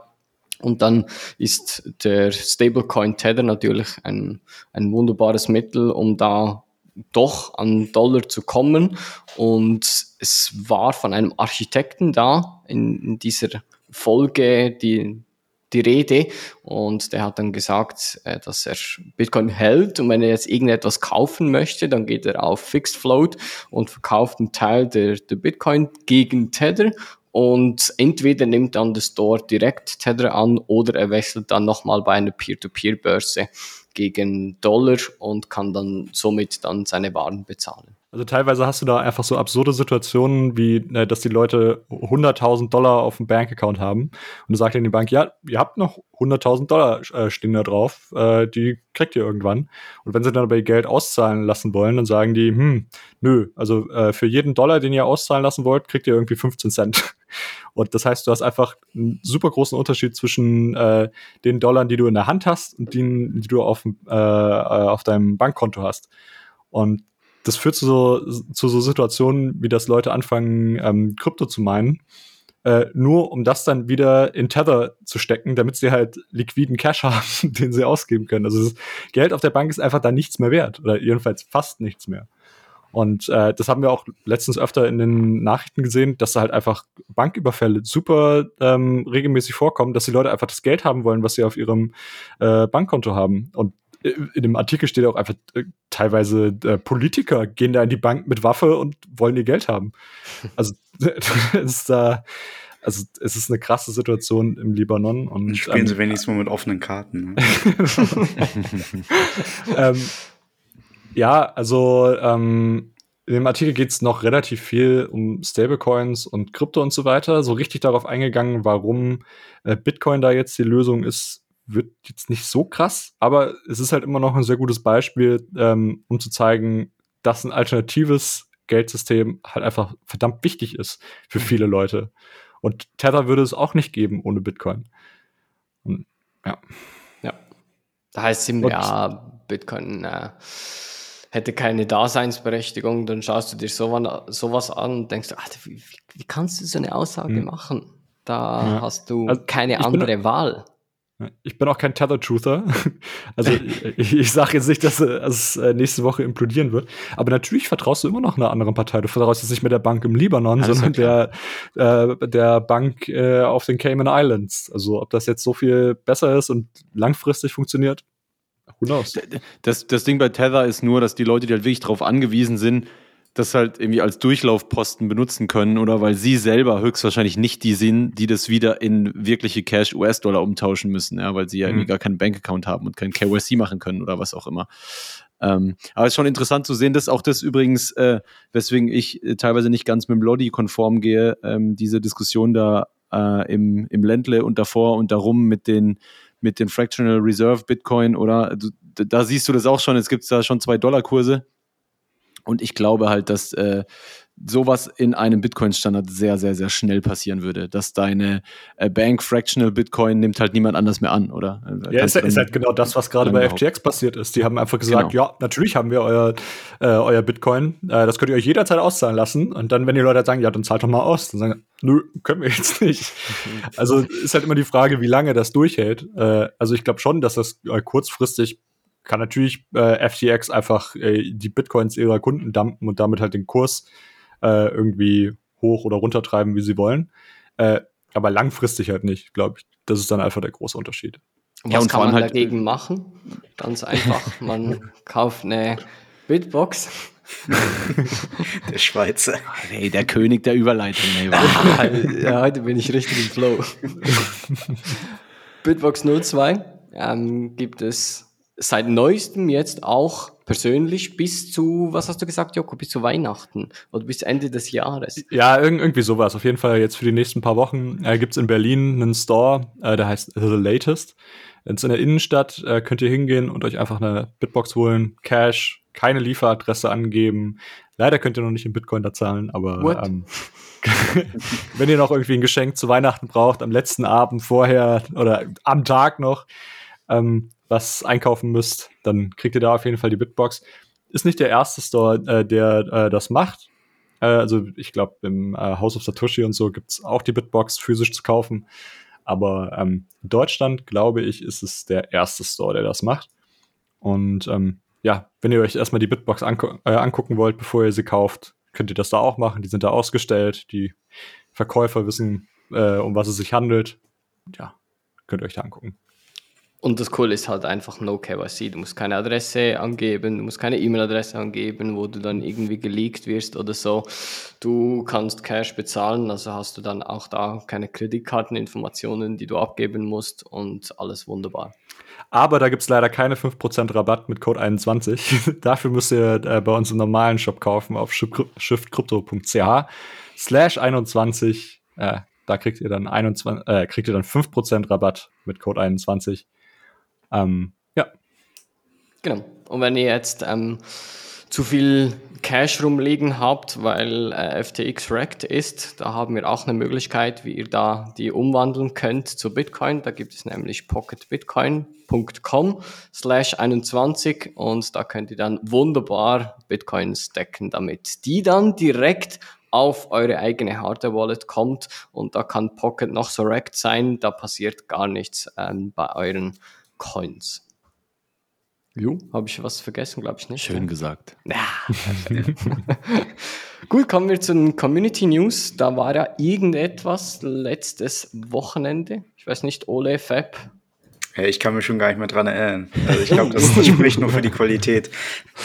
S1: Und dann ist der Stablecoin Tether natürlich ein, ein wunderbares Mittel, um da doch an Dollar zu kommen. Und es war von einem Architekten da in, in dieser Folge die, die Rede. Und der hat dann gesagt, äh, dass er Bitcoin hält. Und wenn er jetzt irgendetwas kaufen möchte, dann geht er auf Fixed Float und verkauft einen Teil der, der Bitcoin gegen Tether. Und entweder nimmt dann der Store direkt Tether an oder er wechselt dann nochmal bei einer Peer-to-Peer-Börse gegen Dollar und kann dann somit dann seine Waren bezahlen.
S4: Also teilweise hast du da einfach so absurde Situationen, wie äh, dass die Leute 100.000 Dollar auf dem Bankaccount haben und du sagst in die Bank, ja, ihr habt noch 100.000 Dollar äh, stehen da drauf, äh, die kriegt ihr irgendwann. Und wenn sie dann aber ihr Geld auszahlen lassen wollen, dann sagen die, hm, nö, also äh, für jeden Dollar, den ihr auszahlen lassen wollt, kriegt ihr irgendwie 15 Cent. Und das heißt, du hast einfach einen super großen Unterschied zwischen äh, den Dollar, die du in der Hand hast und denen, die du auf, äh, äh, auf deinem Bankkonto hast. Und das führt zu so, zu so Situationen, wie das Leute anfangen, ähm, Krypto zu meinen, äh, nur um das dann wieder in Tether zu stecken, damit sie halt liquiden Cash haben, den sie ausgeben können. Also das Geld auf der Bank ist einfach da nichts mehr wert oder jedenfalls fast nichts mehr. Und äh, das haben wir auch letztens öfter in den Nachrichten gesehen, dass da halt einfach Banküberfälle super ähm, regelmäßig vorkommen, dass die Leute einfach das Geld haben wollen, was sie auf ihrem äh, Bankkonto haben. Und in dem Artikel steht auch einfach äh, teilweise äh, Politiker gehen da in die Bank mit Waffe und wollen ihr Geld haben. Also ist da also es ist eine krasse Situation im Libanon und
S3: spielen ähm, sie wenigstens mal mit offenen Karten. Ne?
S4: ähm, ja, also ähm, in dem Artikel geht es noch relativ viel um Stablecoins und Krypto und so weiter. So richtig darauf eingegangen, warum äh, Bitcoin da jetzt die Lösung ist, wird jetzt nicht so krass, aber es ist halt immer noch ein sehr gutes Beispiel, ähm, um zu zeigen, dass ein alternatives Geldsystem halt einfach verdammt wichtig ist für mhm. viele Leute. Und Tether würde es auch nicht geben ohne Bitcoin. Und, ja.
S1: Ja. Da heißt es ja, Bitcoin äh, hätte keine Daseinsberechtigung, dann schaust du dir sowas, sowas an und denkst, ach, wie, wie, kannst du so eine Aussage hm. machen? Da ja. hast du also, keine andere Wahl.
S4: Ich bin auch kein Tether-Truther. Also ich, ich sage jetzt nicht, dass es äh, nächste Woche implodieren wird. Aber natürlich vertraust du immer noch einer anderen Partei. Du vertraust jetzt nicht mehr der Bank im Libanon, Alles sondern der, äh, der Bank äh, auf den Cayman Islands. Also ob das jetzt so viel besser ist und langfristig funktioniert,
S2: who knows. Das, das Ding bei Tether ist nur, dass die Leute, die halt wirklich darauf angewiesen sind, das halt irgendwie als Durchlaufposten benutzen können oder weil sie selber höchstwahrscheinlich nicht die sind, die das wieder in wirkliche Cash US-Dollar umtauschen müssen, ja, weil sie ja mhm. irgendwie gar keinen Bankaccount haben und kein KYC machen können oder was auch immer. Ähm, aber es ist schon interessant zu sehen, dass auch das übrigens, äh, weswegen ich äh, teilweise nicht ganz mit dem Lodi konform gehe, ähm, diese Diskussion da äh, im, im Ländle und davor und darum mit den mit den Fractional Reserve Bitcoin oder da siehst du das auch schon, es gibt da schon zwei Dollar Kurse und ich glaube halt, dass äh, sowas in einem Bitcoin-Standard sehr, sehr, sehr schnell passieren würde. Dass deine äh, Bank Fractional Bitcoin nimmt halt niemand anders mehr an, oder?
S4: Also, ja, ist, ist, halt genau das, was gerade bei FTX passiert ist. Die haben einfach gesagt, genau. ja, natürlich haben wir euer, äh, euer Bitcoin, äh, das könnt ihr euch jederzeit auszahlen lassen. Und dann, wenn die Leute halt sagen, ja, dann zahlt doch mal aus, dann sagen, nö, können wir jetzt nicht. also ist halt immer die Frage, wie lange das durchhält. Äh, also ich glaube schon, dass das äh, kurzfristig kann natürlich äh, FTX einfach äh, die Bitcoins ihrer Kunden dumpen und damit halt den Kurs äh, irgendwie hoch oder runter treiben, wie sie wollen. Äh, aber langfristig halt nicht, glaube ich. Das ist dann einfach der große Unterschied.
S1: Was ja, und kann man halt dagegen machen? Ganz einfach. Man kauft eine Bitbox.
S3: der Schweizer.
S2: Hey, der König der Überleitung.
S1: Ey, ja, heute bin ich richtig im Flow. Bitbox 02 ähm, gibt es seit neuestem jetzt auch persönlich bis zu, was hast du gesagt, Joko, bis zu Weihnachten oder bis Ende des Jahres?
S4: Ja, irgendwie sowas. Auf jeden Fall jetzt für die nächsten paar Wochen äh, gibt es in Berlin einen Store, äh, der heißt The Latest. Jetzt in der Innenstadt äh, könnt ihr hingehen und euch einfach eine Bitbox holen, Cash, keine Lieferadresse angeben. Leider könnt ihr noch nicht in Bitcoin da zahlen, aber ähm, wenn ihr noch irgendwie ein Geschenk zu Weihnachten braucht, am letzten Abend vorher oder am Tag noch, ähm, was einkaufen müsst, dann kriegt ihr da auf jeden Fall die Bitbox. Ist nicht der erste Store, äh, der äh, das macht. Äh, also ich glaube, im äh, House of Satoshi und so gibt's auch die Bitbox physisch zu kaufen. Aber ähm, in Deutschland, glaube ich, ist es der erste Store, der das macht. Und ähm, ja, wenn ihr euch erstmal die Bitbox angu äh, angucken wollt, bevor ihr sie kauft, könnt ihr das da auch machen. Die sind da ausgestellt. Die Verkäufer wissen, äh, um was es sich handelt. Ja, könnt ihr euch da angucken.
S1: Und das Coole ist halt einfach No KYC. Du musst keine Adresse angeben, du musst keine E-Mail-Adresse angeben, wo du dann irgendwie geleakt wirst oder so. Du kannst Cash bezahlen, also hast du dann auch da keine Kreditkarteninformationen, die du abgeben musst und alles wunderbar.
S4: Aber da gibt es leider keine 5% Rabatt mit Code 21. Dafür müsst ihr äh, bei uns im normalen Shop kaufen auf shiftcrypto.ch slash 21. Äh, da kriegt ihr dann 21, äh, kriegt ihr dann 5% Rabatt mit Code 21. Ähm, ja.
S1: Genau. Und wenn ihr jetzt ähm, zu viel Cash rumliegen habt, weil äh, FTX wrecked ist, da haben wir auch eine Möglichkeit, wie ihr da die umwandeln könnt zu Bitcoin. Da gibt es nämlich pocketbitcoin.com slash 21 und da könnt ihr dann wunderbar Bitcoins decken damit, die dann direkt auf eure eigene Hardware-Wallet kommt und da kann Pocket noch so wrecked sein, da passiert gar nichts ähm, bei euren Coins. Jo, habe ich was vergessen, glaube ich nicht.
S2: Schön gesagt. Ja.
S1: Gut, kommen wir zu den Community News. Da war ja irgendetwas letztes Wochenende. Ich weiß nicht, Ole, Fab.
S3: Ja, ich kann mich schon gar nicht mehr dran erinnern. Also ich glaube, das, spricht nur für die Qualität.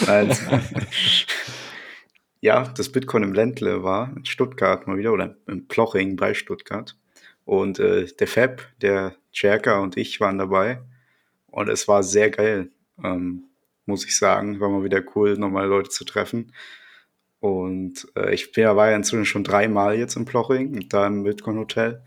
S3: Also, ja, das Bitcoin im Ländle war in Stuttgart mal wieder oder im Ploching bei Stuttgart. Und äh, der Fab, der Cherka und ich waren dabei. Und es war sehr geil, ähm, muss ich sagen. War mal wieder cool, nochmal Leute zu treffen. Und äh, ich war ja inzwischen schon dreimal jetzt im Ploching, da im Bitcoin Hotel.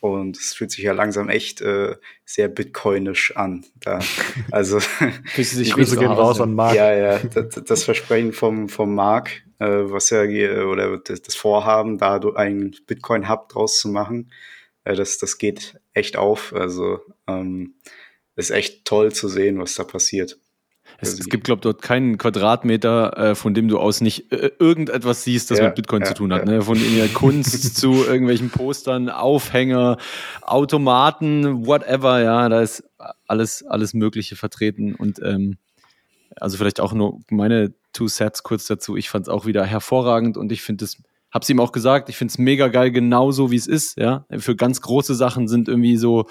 S3: Und es fühlt sich ja langsam echt äh, sehr bitcoinisch an. Da. Also
S4: sich Grüße gehen raus an
S3: Marc. Ja, ja, das, das Versprechen vom, vom Marc, äh, was ja oder das, Vorhaben, da einen Bitcoin-Hub draus zu machen, äh, das, das geht echt auf. Also ähm, ist echt toll zu sehen, was da passiert.
S2: Es, es gibt, glaube ich, dort keinen Quadratmeter, äh, von dem du aus nicht äh, irgendetwas siehst, das ja, mit Bitcoin ja, zu tun hat. Ja. Ne? Von in der Kunst zu irgendwelchen Postern, Aufhänger, Automaten, whatever, ja, da ist alles, alles Mögliche vertreten. Und ähm, also vielleicht auch nur meine Two Sets kurz dazu. Ich fand es auch wieder hervorragend und ich finde es Hab's ihm auch gesagt, ich find's mega geil, genauso wie es ist. Ja, Für ganz große Sachen sind irgendwie so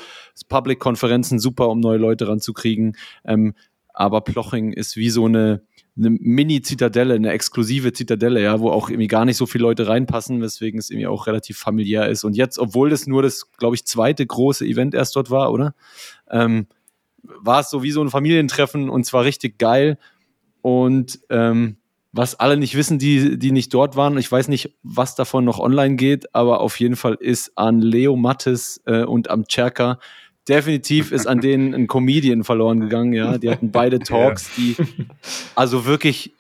S2: Public-Konferenzen super, um neue Leute ranzukriegen. Ähm, aber Ploching ist wie so eine, eine Mini-Zitadelle, eine exklusive Zitadelle, ja, wo auch irgendwie gar nicht so viele Leute reinpassen, weswegen es irgendwie auch relativ familiär ist. Und jetzt, obwohl das nur das, glaube ich, zweite große Event erst dort war, oder? Ähm, war es so wie so ein Familientreffen und zwar richtig geil. Und ähm, was alle nicht wissen, die, die nicht dort waren. Ich weiß nicht, was davon noch online geht, aber auf jeden Fall ist an Leo Mattes äh, und am Cherka definitiv ist an denen ein Comedian verloren gegangen, ja. Die hatten beide Talks, ja. die also wirklich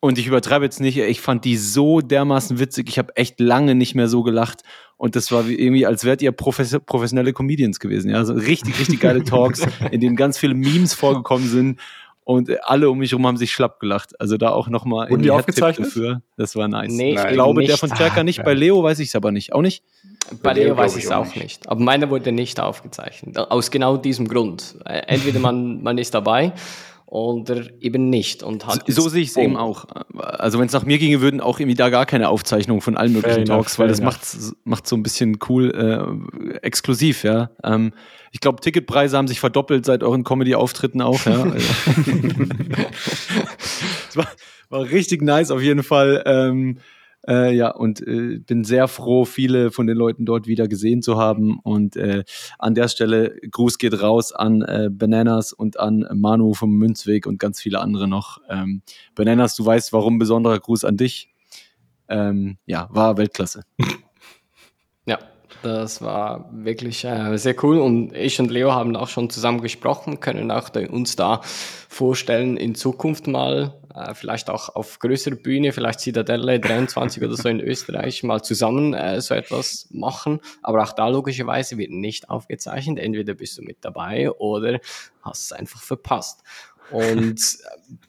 S2: und ich übertreibe jetzt nicht, ich fand die so dermaßen witzig. Ich habe echt lange nicht mehr so gelacht. Und das war irgendwie, als wärt ihr professionelle Comedians gewesen. Ja, also richtig, richtig geile Talks, in denen ganz viele Memes vorgekommen sind und alle um mich herum haben sich schlapp gelacht. Also da auch nochmal
S4: in die, die aufgezeichnet
S2: dafür. Das war nice. Nee, ich glaube, nicht. der von Cherka nicht. Bei Leo weiß ich es aber nicht. Auch nicht?
S1: Bei, Leo, Leo weiß ich es auch nicht. nicht. Aber meine wurde nicht aufgezeichnet. Aus genau diesem Grund. Äh, entweder man, man ist dabei oder eben nicht. Und
S2: hat so, so sehe ich es eben auch. Also wenn es nach mir ginge, würden auch irgendwie da gar keine Aufzeichnungen von allen möglichen fair Talks, enough, weil das macht macht so ein bisschen cool äh, exklusiv, ja. Ähm, ich glaube, Ticketpreise haben sich verdoppelt seit euren Comedy-Auftritten auch, ja. es war, war richtig nice auf jeden Fall. Ähm, Äh, ja, und äh, bin sehr froh, viele von den Leuten dort wieder gesehen zu haben. Und äh, an der Stelle Gruß geht raus an äh, Bananas und an Manu vom Münzweg und ganz viele andere noch. Ähm, Bananas, du weißt warum, besonderer Gruß an dich. Ähm, ja, war Weltklasse.
S1: Ja, das war wirklich äh, sehr cool und ich und Leo haben auch schon zusammen gesprochen, können auch da, uns da vorstellen, in Zukunft mal, äh, vielleicht auch auf größerer Bühne, vielleicht Citadelle 23 oder so in Österreich mal zusammen äh, so etwas machen. Aber auch da logischerweise wird nicht aufgezeichnet. Entweder bist du mit dabei oder hast es einfach verpasst. Und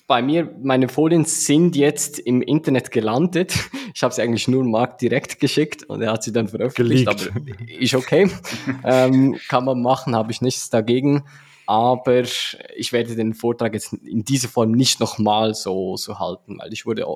S1: bei mir, meine Folien sind jetzt im Internet gelandet. Ich habe sie eigentlich nur Marc direkt geschickt und er hat sie dann veröffentlicht. Geleakt. Aber ist okay. ähm, kann man machen, habe ich nichts dagegen. Aber ich werde den Vortrag jetzt in dieser Form nicht nochmal so, so halten, weil ich wurde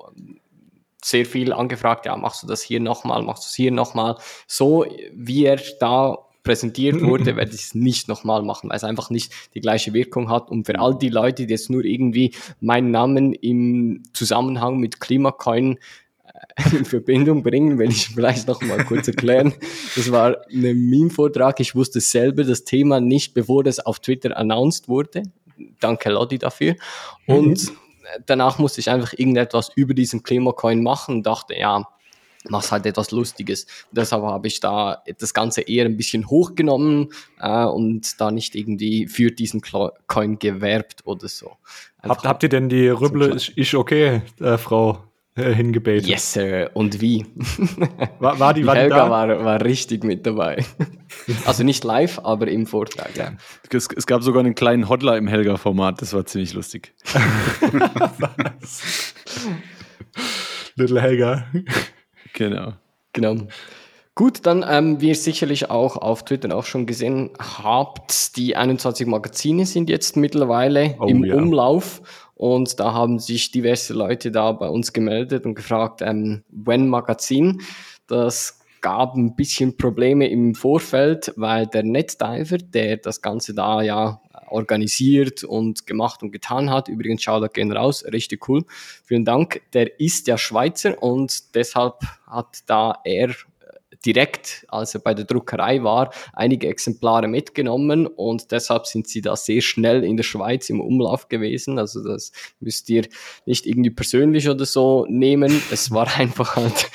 S1: sehr viel angefragt, ja, machst du das hier nochmal, machst du es hier nochmal. So wie er da präsentiert wurde, werde ich es nicht nochmal machen, weil es einfach nicht die gleiche Wirkung hat. Und für all die Leute, die jetzt nur irgendwie meinen Namen im Zusammenhang mit Klimacoin äh, in Verbindung bringen, will ich vielleicht noch mal kurz erklären. Das war ein Meme-Vortrag. Ich wusste selber das Thema nicht, bevor das auf Twitter announced wurde. Danke Lodi dafür. Und danach musste ich einfach irgendetwas über diesen Klimacoin machen und dachte, ja, mach's halt etwas Lustiges. deshalb habe ich da das Ganze eher ein bisschen hochgenommen äh, und da nicht irgendwie für diesen Coin gewerbt oder so.
S4: Habt, habt ihr denn die Rüble ist, ist okay, äh, Frau äh, hingebetet?
S1: Yes, Sir. Und wie?
S4: War, war die, war
S1: Helga
S4: die da?
S1: War, war richtig mit dabei. also nicht live, aber im Vortrag, ja.
S2: Es, es gab sogar einen kleinen Hodler im Helga-Format, das war ziemlich lustig.
S4: Little Helga.
S2: Genau.
S1: Genau. Gut, dann, ähm, wie ihr sicherlich auch auf Twitter auch schon gesehen habt, die 21 Magazine sind jetzt mittlerweile oh, im ja. Umlauf und da haben sich diverse Leute da bei uns gemeldet und gefragt, ähm, when Magazin. Das gab ein bisschen Probleme im Vorfeld, weil der NetDiver, der das Ganze da ja organisiert und gemacht und getan hat. Übrigens, schau da gehen raus, richtig cool. Vielen Dank. Der ist ja Schweizer und deshalb hat da er direkt, als er bei der Druckerei war, einige Exemplare mitgenommen und deshalb sind sie da sehr schnell in der Schweiz im Umlauf gewesen. Also das müsst ihr nicht irgendwie persönlich oder so nehmen. Es war einfach halt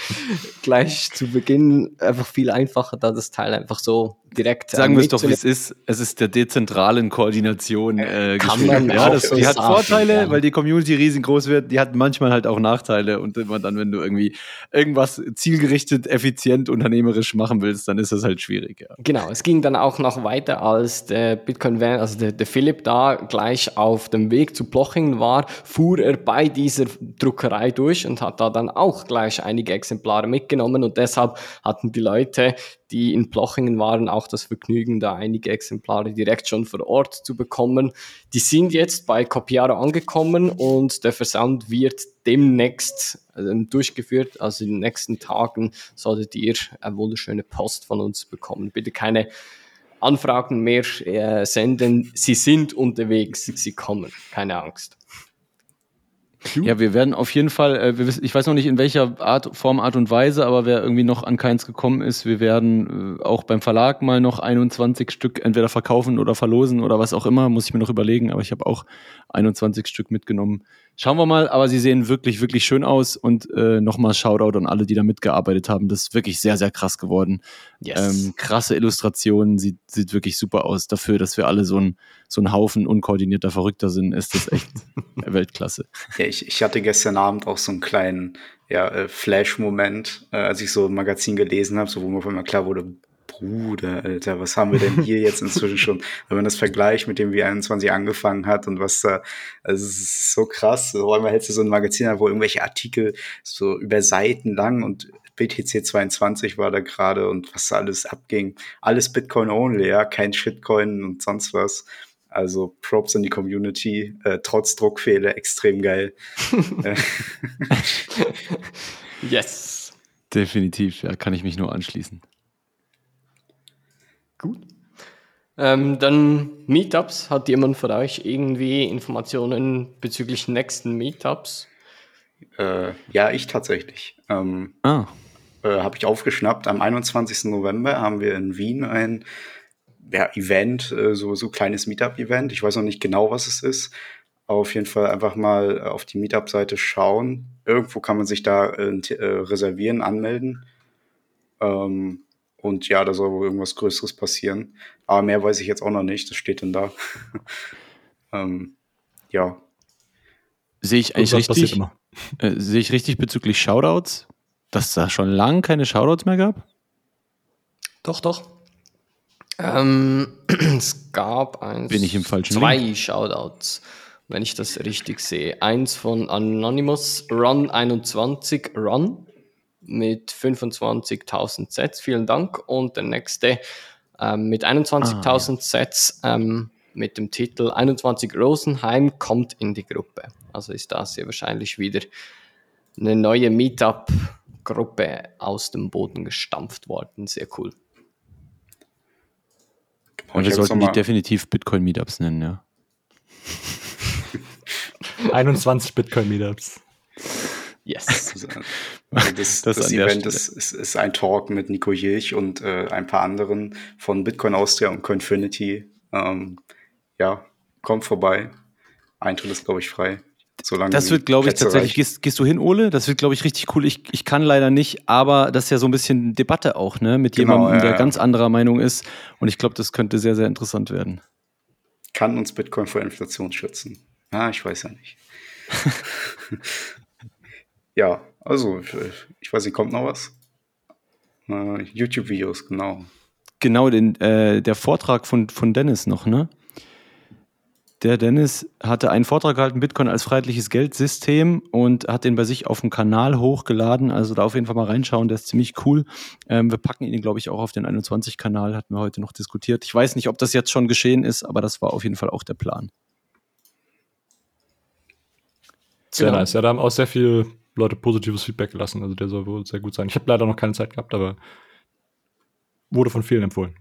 S1: gleich zu Beginn einfach viel einfacher, da das Teil einfach so direkt.
S2: Sagen wir es doch, wie es ist. Es ist der dezentralen Koordination äh, Kann man ja, das, die hat Vorteile, ja. weil die Community riesengroß wird. Die hat manchmal halt auch Nachteile und immer dann, wenn du irgendwie irgendwas zielgerichtet, effizient, unternehmerisch machen willst, dann ist das halt schwierig. Ja.
S1: Genau, es ging dann auch noch weiter, als der Bitcoin Van, also der, der Philipp da gleich auf dem Weg zu Plochingen war, fuhr er bei dieser Druckerei durch und hat da dann auch gleich einige Exemplare mitgenommen und deshalb hatten die Leute, die in Plochingen waren, auch das Vergnügen, da einige Exemplare direkt schon vor Ort zu bekommen. Die sind jetzt bei Copiaro angekommen und der Versand wird demnächst äh, durchgeführt. Also in den nächsten Tagen solltet ihr eine wunderschöne Post von uns bekommen. Bitte keine Anfragen mehr äh, senden. Sie sind unterwegs, sie kommen. Keine Angst.
S2: Ja, wir werden auf jeden Fall, äh, ich weiß noch nicht in welcher Art, Form, Art und Weise, aber wer irgendwie noch an keins gekommen ist, wir werden äh, auch beim Verlag mal noch 21 Stück entweder verkaufen oder verlosen oder was auch immer, muss ich mir noch überlegen, aber ich habe auch 21 Stück mitgenommen. Schauen wir mal, aber sie sehen wirklich, wirklich schön aus und äh, nochmal Shoutout an alle, die da mitgearbeitet haben. Das ist wirklich sehr, sehr krass geworden. Yes. Ähm, krasse Illustrationen, sieht, sieht wirklich super aus. Dafür, dass wir alle so ein, so ein Haufen unkoordinierter Verrückter sind, ist das echt Weltklasse.
S3: Ja, ich, ich hatte gestern Abend auch so einen kleinen ja, äh, Flash-Moment, äh, als ich so ein Magazin gelesen habe, so wo mir auf einmal klar wurde, Bruder, Alter, was haben wir denn hier jetzt inzwischen schon? Wenn man das vergleicht mit dem, wie 21 angefangen hat und was da, also es ist so krass. So einmal hältst du so ein Magazin, wo irgendwelche Artikel so über Seiten lang und BTC 22 war da gerade und was da alles abging. Alles Bitcoin only, ja, kein Shitcoin und sonst was. Also Props an die Community, äh, trotz Druckfehler, extrem geil.
S1: yes.
S2: Definitiv, ja, kann ich mich nur anschließen.
S1: Gut. Ähm, dann Meetups. Hat jemand von euch irgendwie Informationen bezüglich nächsten Meetups?
S3: Äh, ja, ich tatsächlich. Ähm, ah. Äh, Habe ich aufgeschnappt. Am 21. November haben wir in Wien ein ja, Event, äh, so, so kleines Meetup-Event. Ich weiß noch nicht genau, was es ist. Auf jeden Fall einfach mal auf die Meetup-Seite schauen. Irgendwo kann man sich da äh, äh, reservieren, anmelden. Ähm, und ja, da soll wohl irgendwas Größeres passieren. Aber mehr weiß ich jetzt auch noch nicht. Das steht denn da. ähm, ja.
S2: Sehe ich eigentlich richtig? Äh, sehe ich richtig bezüglich Shoutouts, dass es da schon lange keine Shoutouts mehr gab?
S1: Doch, doch. Ähm, es gab eins,
S2: Bin ich im falschen
S1: zwei Link? Shoutouts, wenn ich das richtig sehe. Eins von Anonymous Run 21 Run mit 25.000 Sets. Vielen Dank. Und der nächste ähm, mit 21.000 ah, ja. Sets ähm, mit dem Titel 21 Rosenheim kommt in die Gruppe. Also ist das sehr wahrscheinlich wieder eine neue Meetup-Gruppe aus dem Boden gestampft worden. Sehr cool.
S2: Und wir sollten die definitiv Bitcoin-Meetups nennen, ja.
S4: 21 Bitcoin-Meetups.
S3: Yes. Also, das, das, das Event ist, ist, ist, ein Talk mit Nico Jilch und äh, ein paar anderen von Bitcoin Austria und Coinfinity. Ähm, ja, kommt vorbei. Eintritt ist, glaube ich, frei.
S2: Solange das wird, glaube ich, tatsächlich. Gehst, gehst, du hin, Ole? Das wird, glaube ich, richtig cool. Ich, ich kann leider nicht, aber das ist ja so ein bisschen Debatte auch, ne? Mit genau, jemandem, der ja. ganz anderer Meinung ist. Und ich glaube, das könnte sehr, sehr interessant werden.
S3: Kann uns Bitcoin vor Inflation schützen? Ah, ich weiß ja nicht. ja, also, ich, ich, weiß nicht, kommt noch was? Uh, YouTube-Videos, genau.
S2: Genau, den, äh, der Vortrag von, von Dennis noch, ne? Der Dennis hatte einen Vortrag gehalten, Bitcoin als freiheitliches Geldsystem und hat den bei sich auf dem Kanal hochgeladen. Also da auf jeden Fall mal reinschauen, der ist ziemlich cool. Ähm, wir packen ihn, glaube ich, auch auf den 21-Kanal, hatten wir heute noch diskutiert. Ich weiß nicht, ob das jetzt schon geschehen ist, aber das war auf jeden Fall auch der Plan.
S4: Sehr genau. nice. Ja, da haben auch sehr viele Leute positives Feedback gelassen. Also der soll wohl sehr gut sein. Ich habe leider noch keine Zeit gehabt, aber wurde von vielen empfohlen.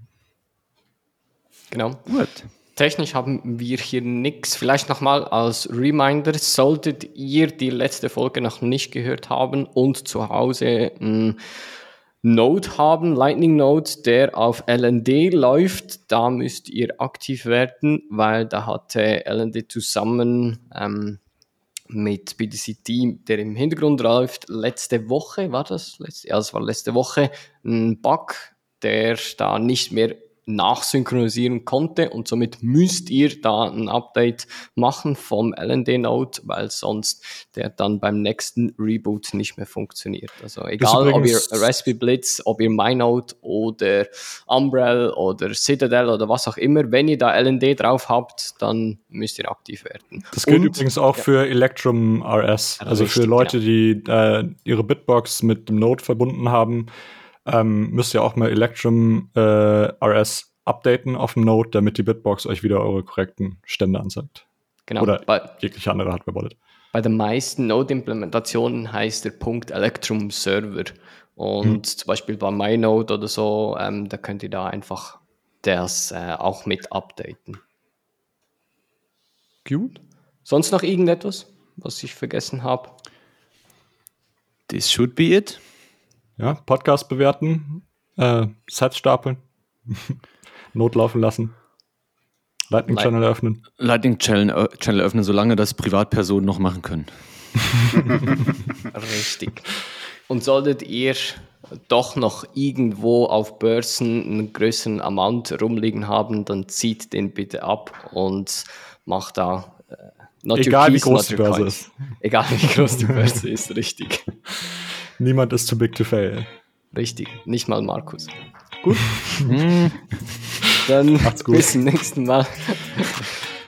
S1: Genau. Gut. Technisch haben wir hier nichts. Vielleicht nochmal als Reminder, solltet ihr die letzte Folge noch nicht gehört haben und zu Hause ein Node haben, Lightning Node, der auf LND läuft, da müsst ihr aktiv werden, weil da hatte LND zusammen ähm, mit BDCT, der im Hintergrund läuft, letzte Woche, war das? Letzte, ja, das war letzte Woche, ein Bug, der da nicht mehr nachsynchronisieren konnte und somit müsst ihr da ein Update machen vom LND-Node, weil sonst der dann beim nächsten Reboot nicht mehr funktioniert. Also egal, ob ihr Raspberry Blitz, ob ihr MyNode oder Umbrel oder Citadel oder was auch immer, wenn ihr da LND drauf habt, dann müsst ihr aktiv werden.
S4: Das gilt und, übrigens auch ja. für Electrum RS, also Richtig, für Leute, ja. die äh, ihre Bitbox mit dem Node verbunden haben ähm, müsst ihr auch mal Electrum äh, RS updaten auf dem Node, damit die Bitbox euch wieder eure korrekten Stände anzeigt. Genau. Oder bei, jegliche andere Hardware-Wallet.
S1: Bei den meisten Node-Implementationen heißt der Punkt Electrum Server. Und hm. zum Beispiel bei MyNode oder so, ähm, da könnt ihr da einfach das äh, auch mit updaten. Gut. Sonst noch irgendetwas, was ich vergessen habe?
S2: This should be it.
S4: Ja, Podcast bewerten, äh, Sets stapeln, Notlaufen lassen. Lightning Light Channel öffnen.
S2: Lightning Channel, äh, Channel öffnen, solange das Privatpersonen noch machen können.
S1: Richtig. Und solltet ihr doch noch irgendwo auf Börsen einen größeren Amount rumliegen haben, dann zieht den bitte ab und macht da
S4: äh, Egal wie groß die Börse ist.
S1: Egal wie groß die Börse ist, richtig.
S4: Niemand ist zu big to fail.
S1: Richtig, nicht mal Markus. Gut. Dann gut. bis zum nächsten Mal.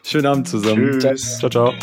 S2: Schönen Abend zusammen.
S4: Tschüss. Ciao, ciao.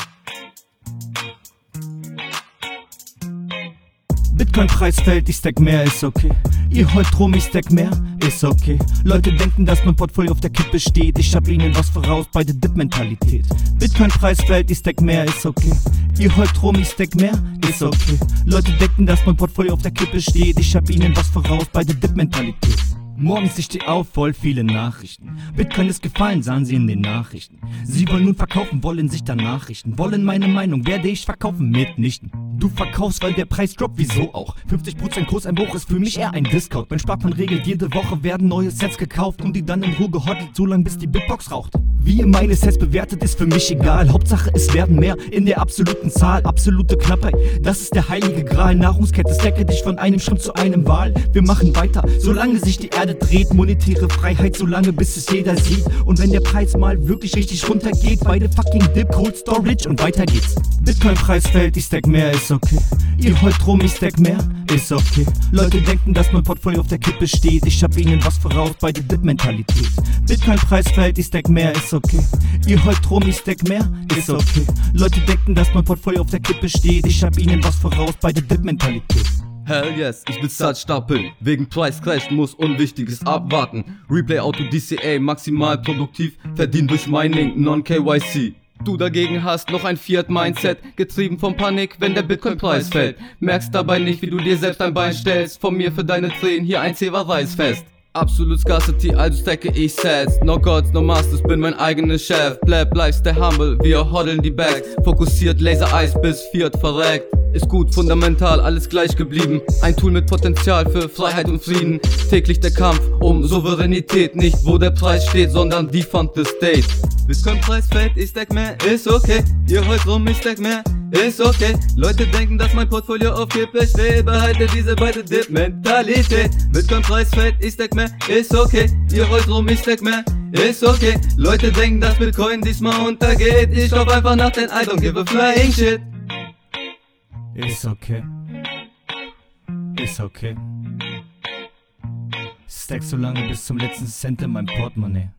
S6: Bitcoin-Preis fällt, ich stack mehr, ist okay. Ihr heult rum, ich stack mehr, ist okay. Leute denken, dass mein Portfolio auf der Kippe steht. Ich hab ihnen was voraus bei der Dip-Mentalität. Bitcoin-Preis fällt, ich stack mehr, ist okay. Ihr heult rum, ich stack mehr, ist okay. Leute denken, dass mein Portfolio auf der Kippe steht. Ich hab ihnen was voraus bei der Dip-Mentalität. Morgens ich steh auf, voll viele Nachrichten. Bitcoin ist gefallen, sahen sie in den Nachrichten. Sie wollen nun verkaufen, wollen sich dann Nachrichten. Wollen meine Meinung, werde ich verkaufen mitnichten. Du verkaufst, weil der Preis droppt, wieso auch? 50% Kurseinbruch ist für mich eher ein Discount. Mein Sparplan regelt, jede Woche werden neue Sets gekauft und die dann in Ruhe gehottelt, so lange bis die Bitbox raucht. Wie ihr meine Sets bewertet, ist für mich egal. Hauptsache, es werden mehr in der absoluten Zahl. Absolute Knappheit, das ist der heilige Gral. Nahrungskette, stecke dich von einem Schritt zu einem Wahl. Wir machen weiter, solange sich die Erde dreht. Monetäre Freiheit, solange bis es jeder sieht. Und wenn der Preis mal wirklich richtig runtergeht, beide fucking Dip, Cold Storage und weiter geht's. Bitcoin-Preis fällt, ich stack mehr, ist okay. Ihr heult rum, ich stack mehr, ist okay. Leute denken, dass mein Portfolio auf der Kippe steht. Ich hab ihnen was voraus bei der Dip-Mentalität. Bitcoin-Preis fällt, ich stack mehr, ist okay. Ihr heult rum, ich stack mehr, ist okay. Leute denken, dass mein Portfolio auf der Kippe steht. Ich hab ihnen was voraus bei der Dip-Mentalität.
S7: Hell yes, ich bezahl stapeln. Wegen Price Crash muss Unwichtiges abwarten. Replay Auto DCA maximal produktiv. Verdient durch Mining, Non-KYC. Du dagegen hast noch ein Fiat-Mindset, getrieben von Panik, wenn der Bitcoin-Preis fällt. Merkst dabei nicht, wie du dir selbst ein Bein stellst. Von mir für deine Tränen hier ein Zewa fest. Absolut Scarcity, also stacke ich Sets. No Gods, no Masters, bin mein eigener Chef. Bleib, bleibst der Humble, wir hodeln die Bags. Fokussiert, Laser Eis bis Fiat verreckt. Ist gut, fundamental, alles gleich geblieben. Ein Tool mit Potenzial für Freiheit und Frieden. Täglich der Kampf um Souveränität. Nicht wo der Preis steht, sondern die Fund des State. Bitcoin-Preis fällt, ich stack mehr, ist okay. Ihr heult rum, ich stack mehr, ist okay. Leute denken, dass mein Portfolio auf Kippe steht. Behalte diese beide Dip-Mentalität. Bitcoin-Preis fällt, ich stack mehr, ist okay. Ihr heult rum, ich stack mehr, ist okay. Leute denken, dass Bitcoin diesmal untergeht. Ich kauf einfach nach, denn I don't give a flying shit.
S6: Ist okay. Ist okay. Stack so lange bis zum letzten Cent in meinem Portemonnaie.